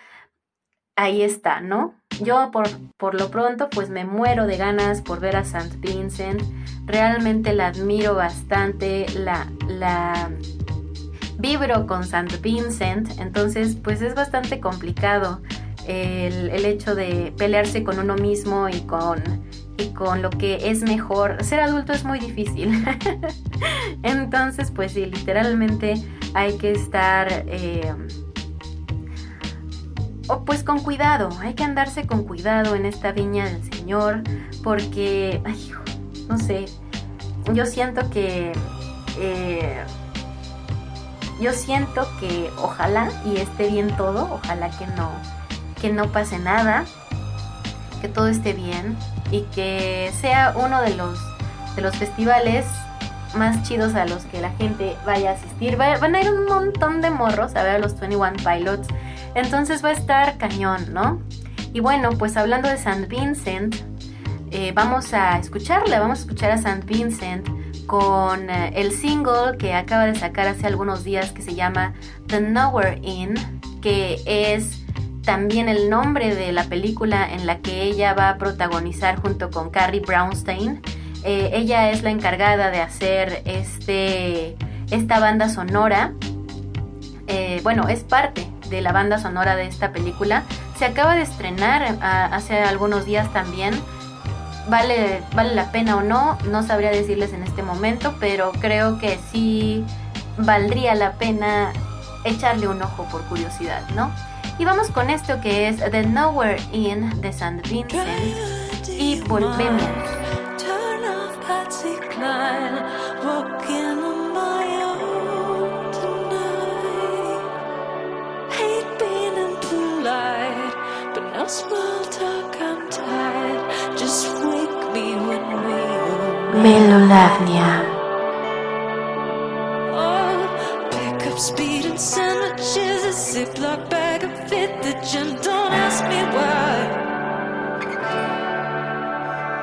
ahí está, ¿no? Yo por, por lo pronto pues me muero de ganas por ver a St. Vincent. Realmente la admiro bastante, la, la vibro con St. Vincent, entonces pues es bastante complicado el, hecho de pelearse con uno mismo y con, y con lo que es mejor. Ser adulto es muy difícil. <laughs> Entonces, pues sí, literalmente hay que estar... eh, pues con cuidado, hay que andarse con cuidado en esta viña del Señor, porque, ay, no sé, yo siento que, eh, yo siento que ojalá y esté bien todo, ojalá que no, que no pase nada, que todo esté bien y que sea uno de los, de los festivales más chidos a los que la gente vaya a asistir. Va- van a ir un montón de morros a ver a los 21 Pilots. Entonces va a estar cañón, ¿no? Y bueno, pues hablando de St. Vincent, eh, vamos a escucharla, vamos a escuchar a St. Vincent con eh, el single que acaba de sacar hace algunos días que se llama The Nowhere Inn, que es también el nombre de la película en la que ella va a protagonizar junto con Carrie Brownstein. Eh, ella es la encargada de hacer este, esta banda sonora. Eh, bueno, es parte de la banda sonora de esta película. Se acaba de estrenar hace algunos días también. Vale, vale la pena o no, no sabría decirles en este momento, pero creo que sí valdría la pena echarle un ojo por curiosidad, ¿no? Y vamos con esto que es The Nowhere Inn de St. Vincent y volvemos. Turn off Oh, pick up speed and send the chisel zip lock bag of fit the gym don't ask me why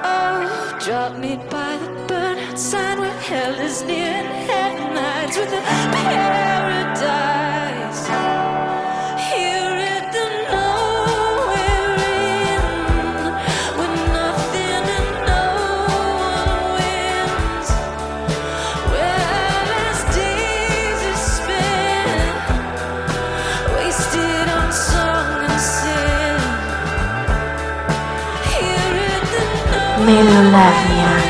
Oh drop me by the burnout sign where hell is near and heaven hides with a paradise. Melolavnia. the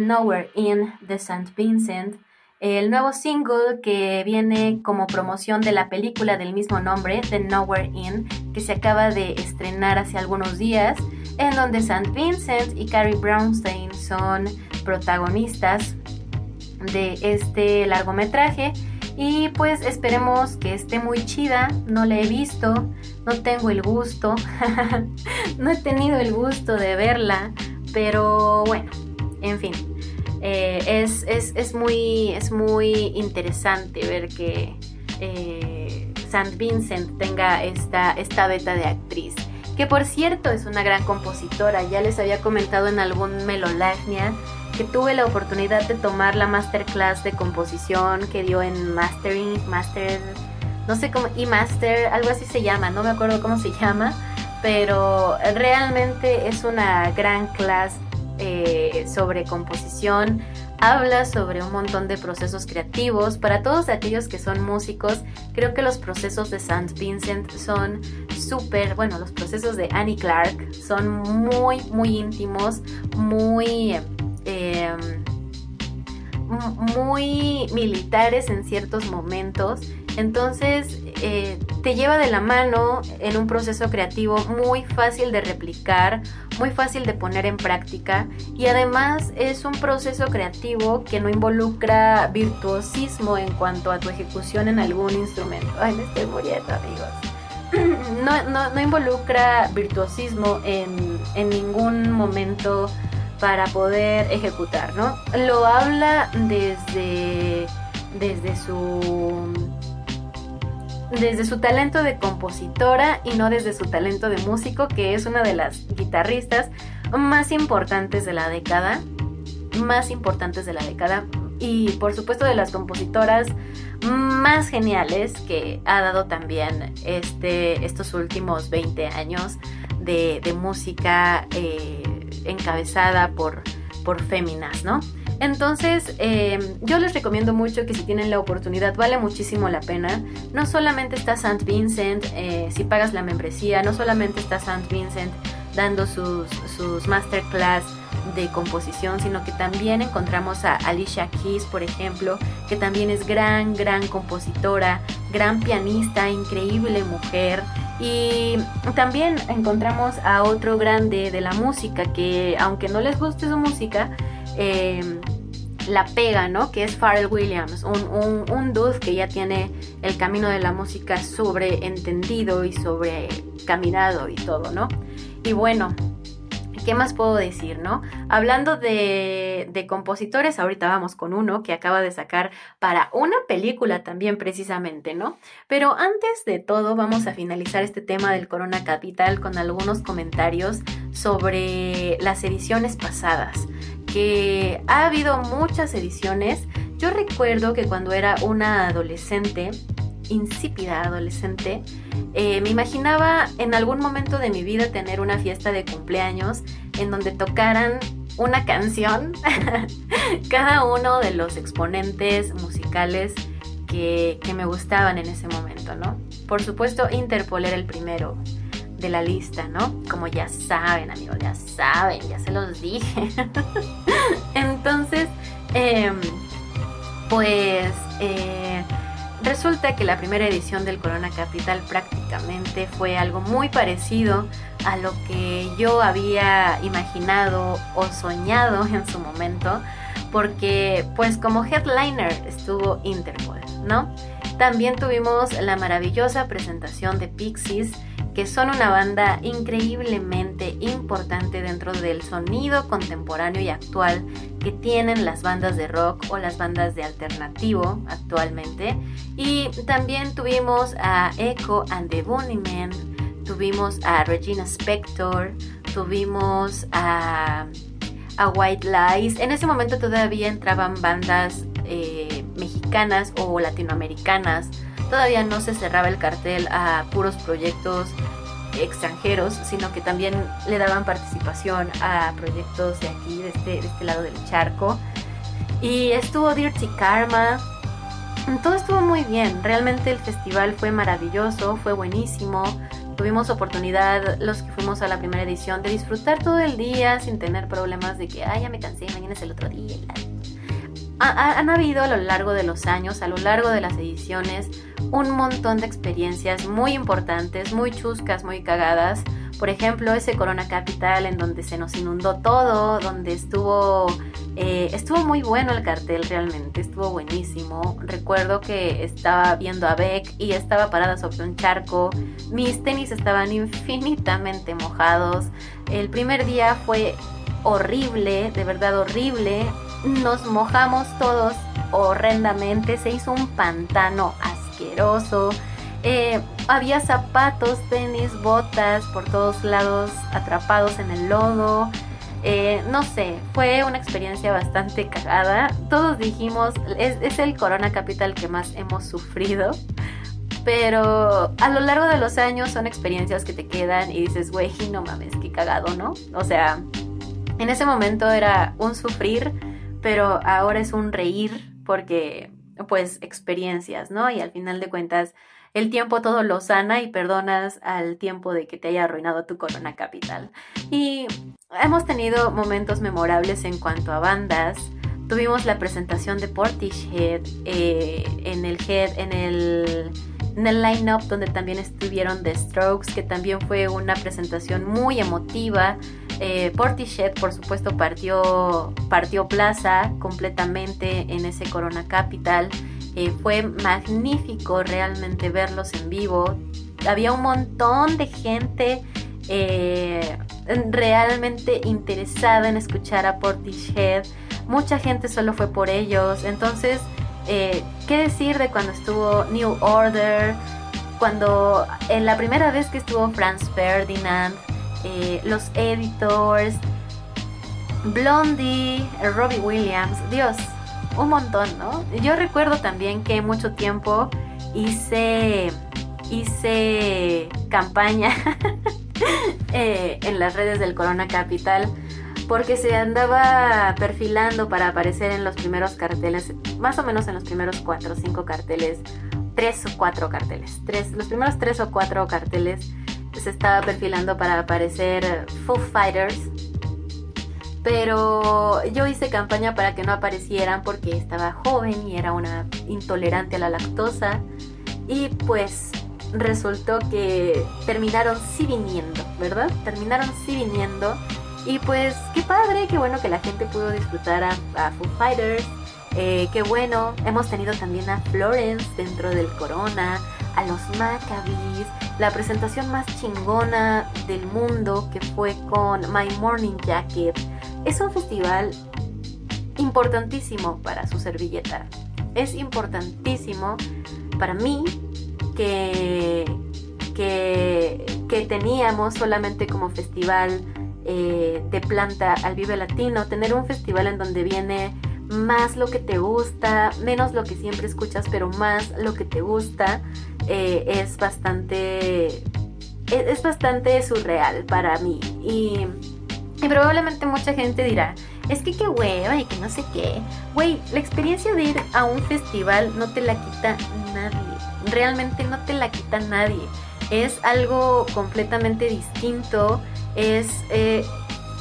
Nowhere In de St. Vincent, el nuevo single que viene como promoción de la película del mismo nombre, The Nowhere In, que se acaba de estrenar hace algunos días, en donde St. Vincent y Carrie Brownstein son protagonistas de este largometraje. Y pues esperemos que esté muy chida. No la he visto, no tengo el gusto, <laughs> no he tenido el gusto de verla, pero bueno, en fin. Eh, es, es- es muy, es muy interesante ver que eh, St. Vincent tenga esta, esta beta de actriz. Que por cierto es una gran compositora. Ya les había comentado en algún Melolagnia que tuve la oportunidad de tomar la masterclass de composición que dio en Mastering, Master, no sé cómo, y Master, algo así se llama, no me acuerdo cómo se llama, pero realmente es una gran clase eh, sobre composición. Habla sobre un montón de procesos creativos. Para todos aquellos que son músicos, creo que los procesos de St. Vincent son súper, bueno, los procesos de Annie Clark son muy, muy íntimos, muy... eh, m- muy militares en ciertos momentos. Entonces eh, te lleva de la mano en un proceso creativo muy fácil de replicar, muy fácil de poner en práctica y además es un proceso creativo que no involucra virtuosismo en cuanto a tu ejecución en algún instrumento. Ay, me estoy muriendo amigos. <clears throat> No, no, no involucra virtuosismo en, en ningún momento para poder ejecutar, ¿no? Lo habla desde, desde su desde su talento de compositora y no desde su talento de músico, que es una de las guitarristas más importantes de la década, más importantes de la década y por supuesto de las compositoras más geniales que ha dado también este, estos últimos 20 años de, de música eh, encabezada por, por féminas, ¿no? Entonces, eh, yo les recomiendo mucho que si tienen la oportunidad, vale muchísimo la pena. No solamente está St. Vincent, eh, si pagas la membresía, no solamente está St. Vincent dando sus, sus masterclass de composición, sino que también encontramos a Alicia Keys, por ejemplo, que también es gran, gran compositora, gran pianista, increíble mujer. Y también encontramos a otro grande de la música que, aunque no les guste su música, eh, la pega, ¿no? Que es Pharrell Williams, un, un, dude que ya tiene el camino de la música sobreentendido y sobre caminado y todo, ¿no? Y bueno, ¿qué más puedo decir, no? Hablando de, compositores, ahorita vamos con uno que acaba de sacar para una película también precisamente, ¿no? Pero antes de todo vamos a finalizar este tema del Corona Capital con algunos comentarios sobre las ediciones pasadas, que ha habido muchas ediciones. Yo recuerdo que cuando era una adolescente, insípida adolescente, eh, me imaginaba en algún momento de mi vida tener una fiesta de cumpleaños en donde tocaran una canción <laughs> cada uno de los exponentes musicales que, me gustaban en ese momento, ¿no? Por supuesto, Interpol era el primero de la lista, ¿no? Como ya saben, amigos, ya saben, ya se los dije. <laughs> Entonces, eh, pues eh, resulta que la primera edición del Corona Capital prácticamente fue algo muy parecido a lo que yo había imaginado o soñado <laughs> en su momento, porque pues como headliner estuvo Interpol, ¿no? También tuvimos la maravillosa presentación de Pixies, que son una banda increíblemente importante dentro del sonido contemporáneo y actual que tienen las bandas de rock o las bandas de alternativo actualmente. Y también tuvimos a Echo and the Bunnymen, tuvimos a Regina Spector, tuvimos a, a White Lies. En ese momento todavía entraban bandas eh, mexicanas o latinoamericanas. Todavía no se cerraba el cartel a puros proyectos extranjeros, sino que también le daban participación a proyectos de aquí, de este, de este lado del charco. Y estuvo Dirty Karma. Todo estuvo muy bien. Realmente el festival fue maravilloso, fue buenísimo. tuvimos oportunidad, los que fuimos a la primera edición, de disfrutar todo el día sin tener problemas de que, ay, ya me cansé, mañana es el otro día. Han habido a lo largo de los años, a lo largo de las ediciones, un montón de experiencias muy importantes, muy chuscas, muy cagadas. Por ejemplo, ese Corona Capital en donde se nos inundó todo, donde estuvo eh, estuvo muy bueno el cartel realmente, estuvo buenísimo. Recuerdo que estaba viendo a Beck y estaba parada sobre un charco. Mis tenis estaban <laughs> infinitamente mojados. El primer día fue horrible, de verdad horrible. Nos mojamos todos horrendamente, se hizo un pantano asqueroso. Eh, había zapatos, tenis, botas por todos lados atrapados en el lodo. Eh, no sé, fue una experiencia bastante cagada. Todos dijimos, es, es el Corona Capital que más hemos sufrido. Pero a lo largo de los años son experiencias que te quedan y dices, güey, no mames, qué cagado, ¿no? O sea, en ese momento era un sufrir, pero ahora es un reír porque, pues, experiencias, ¿no? Y al final de cuentas, el tiempo todo lo sana y perdonas al tiempo de que te haya arruinado tu Corona Capital. Y hemos tenido momentos memorables en cuanto a bandas. Tuvimos la presentación de Portishead eh, en el head, en el, en el line-up donde también estuvieron The Strokes, que también fue una presentación muy emotiva. Eh, Portishead, por supuesto, partió, partió plaza completamente en ese Corona Capital. Eh, fue magnífico realmente verlos en vivo. Había un montón de gente eh, realmente interesada en escuchar a Portishead. Mucha gente solo fue por ellos. Entonces, eh, ¿qué decir de cuando estuvo New Order? Cuando en la primera vez que estuvo Franz Ferdinand, eh, los Editors, Blondie, Robbie Williams, Dios, un montón, ¿no? Yo recuerdo también que mucho tiempo hice, hice campaña <laughs> eh, en las redes del Corona Capital porque se andaba perfilando para aparecer en los primeros carteles, más o menos en los primeros cuatro o cinco carteles, tres o cuatro carteles, tres, los primeros tres o cuatro carteles se estaba perfilando para aparecer Foo Fighters, pero yo hice campaña para que no aparecieran porque estaba joven y era una intolerante a la lactosa y pues resultó que terminaron sí viniendo, ¿verdad? Terminaron sí viniendo y pues qué padre, qué bueno que la gente pudo disfrutar a, a Foo Fighters, eh, qué bueno, hemos tenido también a Florence dentro del Corona, a los Maccabees, la presentación más chingona del mundo que fue con My Morning Jacket. Es un festival importantísimo para su servilleta. Es importantísimo para mí que, que, que teníamos solamente como festival eh, de planta al Vive Latino, tener un festival en donde viene más lo que te gusta, menos lo que siempre escuchas, pero más lo que te gusta, eh, es bastante es, es bastante surreal para mí. Y, y probablemente mucha gente dirá es que qué hueva y que no sé qué güey la experiencia de ir a un festival no te la quita nadie realmente no te la quita nadie. Es algo completamente distinto es eh,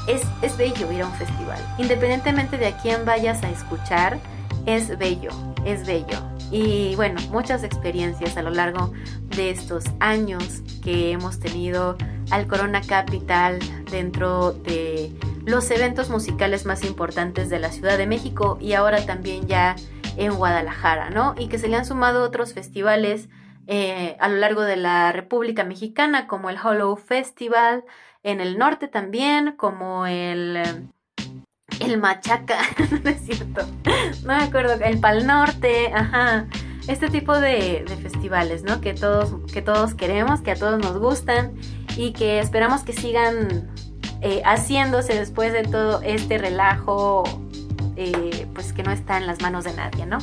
es, es bello ir a un festival. Independientemente de a quién vayas a escuchar, es bello, es bello. Y bueno, muchas experiencias a lo largo de estos años que hemos tenido al Corona Capital dentro de los eventos musicales más importantes de la Ciudad de México y ahora también ya en Guadalajara, ¿no? Y que se le han sumado otros festivales eh, a lo largo de la República Mexicana como el Hollow Festival, en el norte también, como el, el Machaca, <laughs> no es cierto, no me acuerdo, el Pal Norte, ajá, este tipo de, festivales, ¿no? Que todos, que todos queremos, que a todos nos gustan y que esperamos que sigan eh, haciéndose después de todo este relajo, eh, pues que no está en las manos de nadie, ¿no?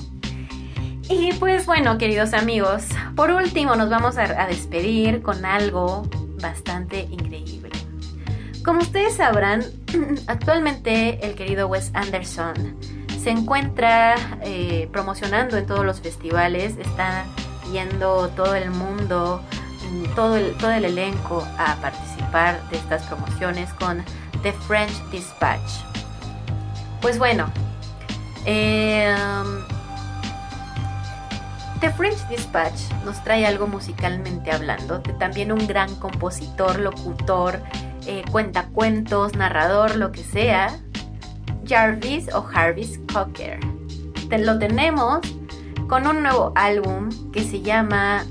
Y pues bueno, queridos amigos, por último nos vamos a despedir con algo bastante increíble. Como ustedes sabrán, <clears throat> actualmente el querido Wes Anderson se encuentra eh, promocionando en todos los festivales, está yendo todo el mundo mm, todo el, todo el elenco a participar de estas promociones con The French Dispatch. Pues bueno, eh, The French Dispatch nos trae algo musicalmente hablando, también un gran compositor, locutor, eh, cuentacuentos, narrador, lo que sea, Jarvis o Jarvis Cocker. Te- lo tenemos con un nuevo álbum que se llama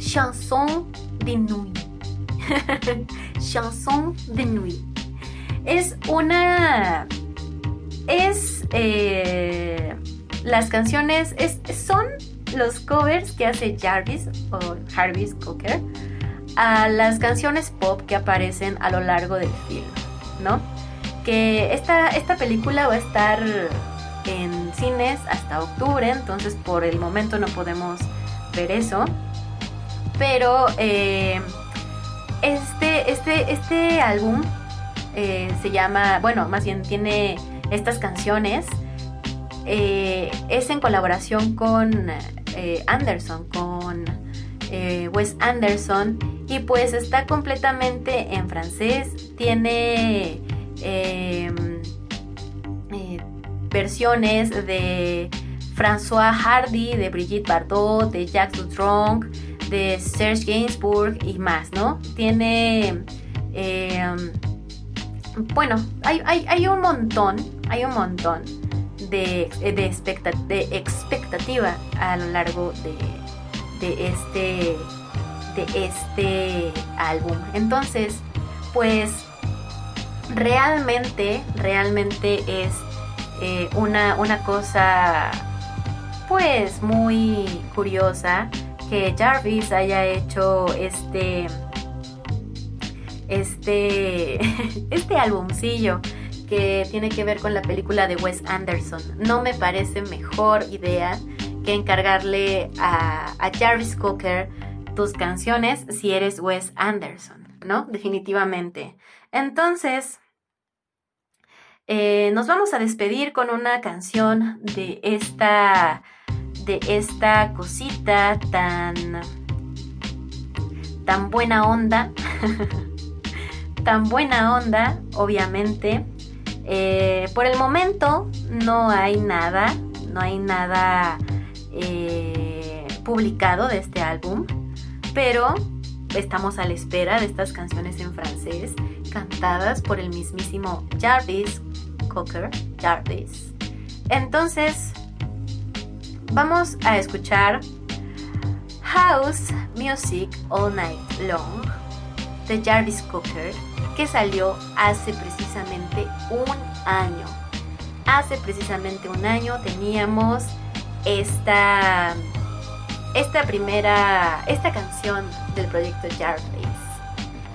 Chanson de Nuit. <laughs> Chanson de Nuit. Es una... Es... eh, las canciones es, son los covers que hace Jarvis o Jarvis Cocker a las canciones pop que aparecen a lo largo del film, ¿no? Que esta, esta película va a estar en cines hasta octubre, entonces por el momento no podemos ver eso. Pero eh, este, este, este álbum eh, se llama, bueno, más bien tiene estas canciones. eh, es en colaboración con Anderson, con eh, Wes Anderson. Y pues está completamente en francés. Tiene eh, eh, versiones de François Hardy, de Brigitte Bardot, de Jacques Dutronc, de Serge Gainsbourg y más, ¿no? Tiene... eh, bueno, hay, hay- un montón, hay un montón de, de, de expectativa a lo largo de, de este de este álbum. Entonces, pues realmente, realmente es eh, una, una cosa pues muy curiosa que Jarvis haya hecho este este <laughs> este albumcillo que tiene que ver con la película de Wes Anderson. No me parece mejor idea que encargarle a, a Jarvis Cocker tus canciones si eres Wes Anderson, ¿no? Definitivamente. Entonces, eh, nos vamos a despedir con una canción de esta, de esta cosita tan, tan buena onda, <laughs> tan buena onda, obviamente. Eh, por el momento no hay nada, no hay nada eh, publicado de este álbum, pero estamos a la espera de estas canciones en francés cantadas por el mismísimo Jarvis Cocker. Jarvis. Entonces, vamos a escuchar House Music All Night Long de Jarvis Cocker, que salió hace precisamente un año. Hace precisamente un año teníamos esta esta primera, esta canción del proyecto Jarvis.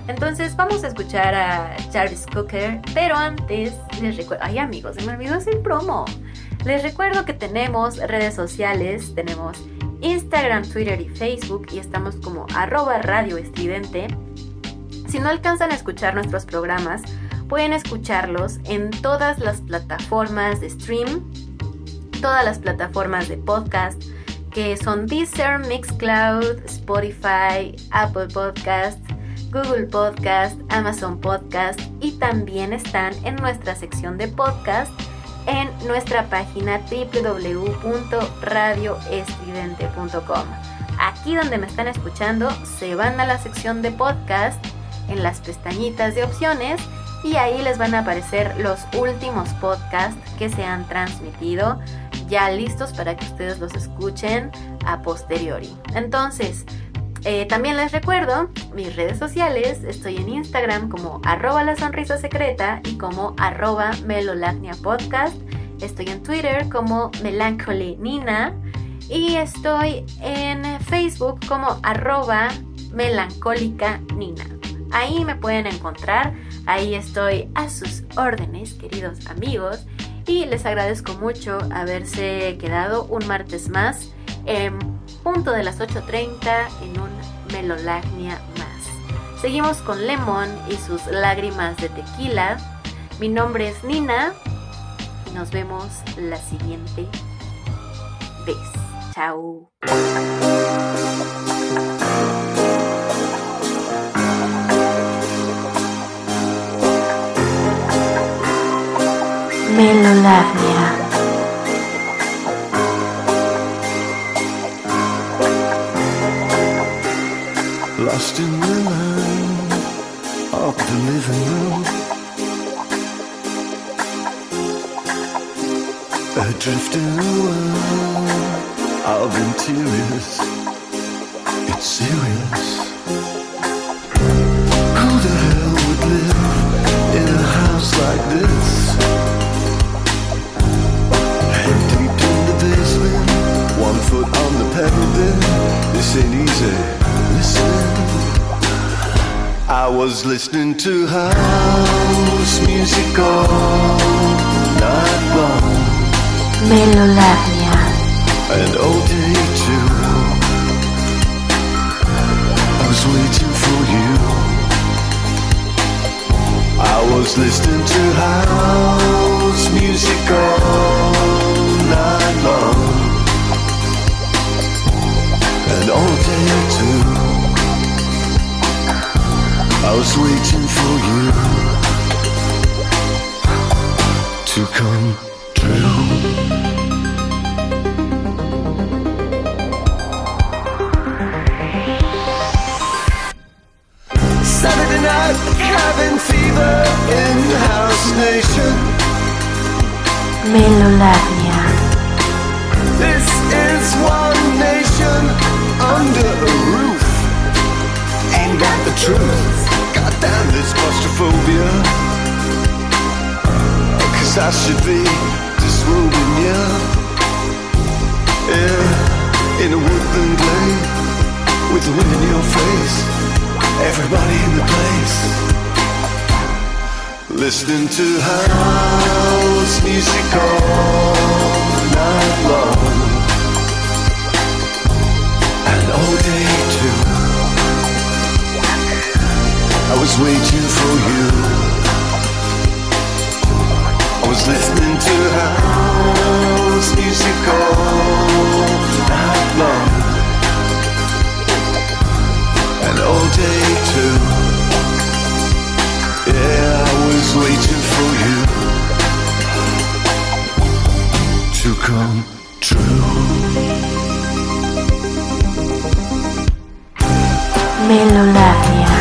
Entonces vamos a escuchar a Jarvis Cocker, pero antes les recuerdo, ay amigos, se me olvidó hacer promo. Les recuerdo que tenemos redes sociales, tenemos Instagram, Twitter y Facebook y estamos como arroba radio estridente. Si no alcanzan a escuchar nuestros programas, pueden escucharlos en todas las plataformas de stream, todas las plataformas de podcast, que son Deezer, Mixcloud, Spotify, Apple Podcast, Google Podcast, Amazon Podcast y también están en nuestra sección de podcast en nuestra página www.radioestridente.com. Aquí donde me están escuchando, se van a la sección de podcast en las pestañitas de opciones y ahí les van a aparecer los últimos podcasts que se han transmitido ya listos para que ustedes los escuchen a posteriori. Entonces, eh, también les recuerdo mis redes sociales. Estoy en Instagram como arroba la sonrisa secreta y como arroba melolagnia podcast. Estoy en Twitter como melancholy nina y estoy en Facebook como arroba melancólica nina. Ahí me pueden encontrar, ahí estoy a sus órdenes, queridos amigos, y les agradezco mucho haberse quedado un martes más en punto de las 8.30 en un Melolagnia más. Seguimos con Lemon y sus lágrimas de tequila. Mi nombre es Nina y nos vemos la siguiente vez. Chao. Melolavnia. Lost in the land of the living room. Adrift in a world of interiors. It's serious. Who the foot on the pedal bed. This ain't easy. Listen. I was listening to house music all night long Melolavnia. and all day too. I was waiting for you. I was listening to house music all night long all day too. I was waiting for you to come true. Saturday night, cabin fever in House Nation. Melolavnia. This is one nation under a roof. Ain't got the truth. Goddamn this claustrophobia. Cause I should be disrobing you. Yeah, in a woodland glade with the wind in your face. Everybody in the place. Listening to house music all night long and all day too. I was waiting for you. I was listening to house music all night long and all day too. Yeah, I was waiting for you to come true. Melolania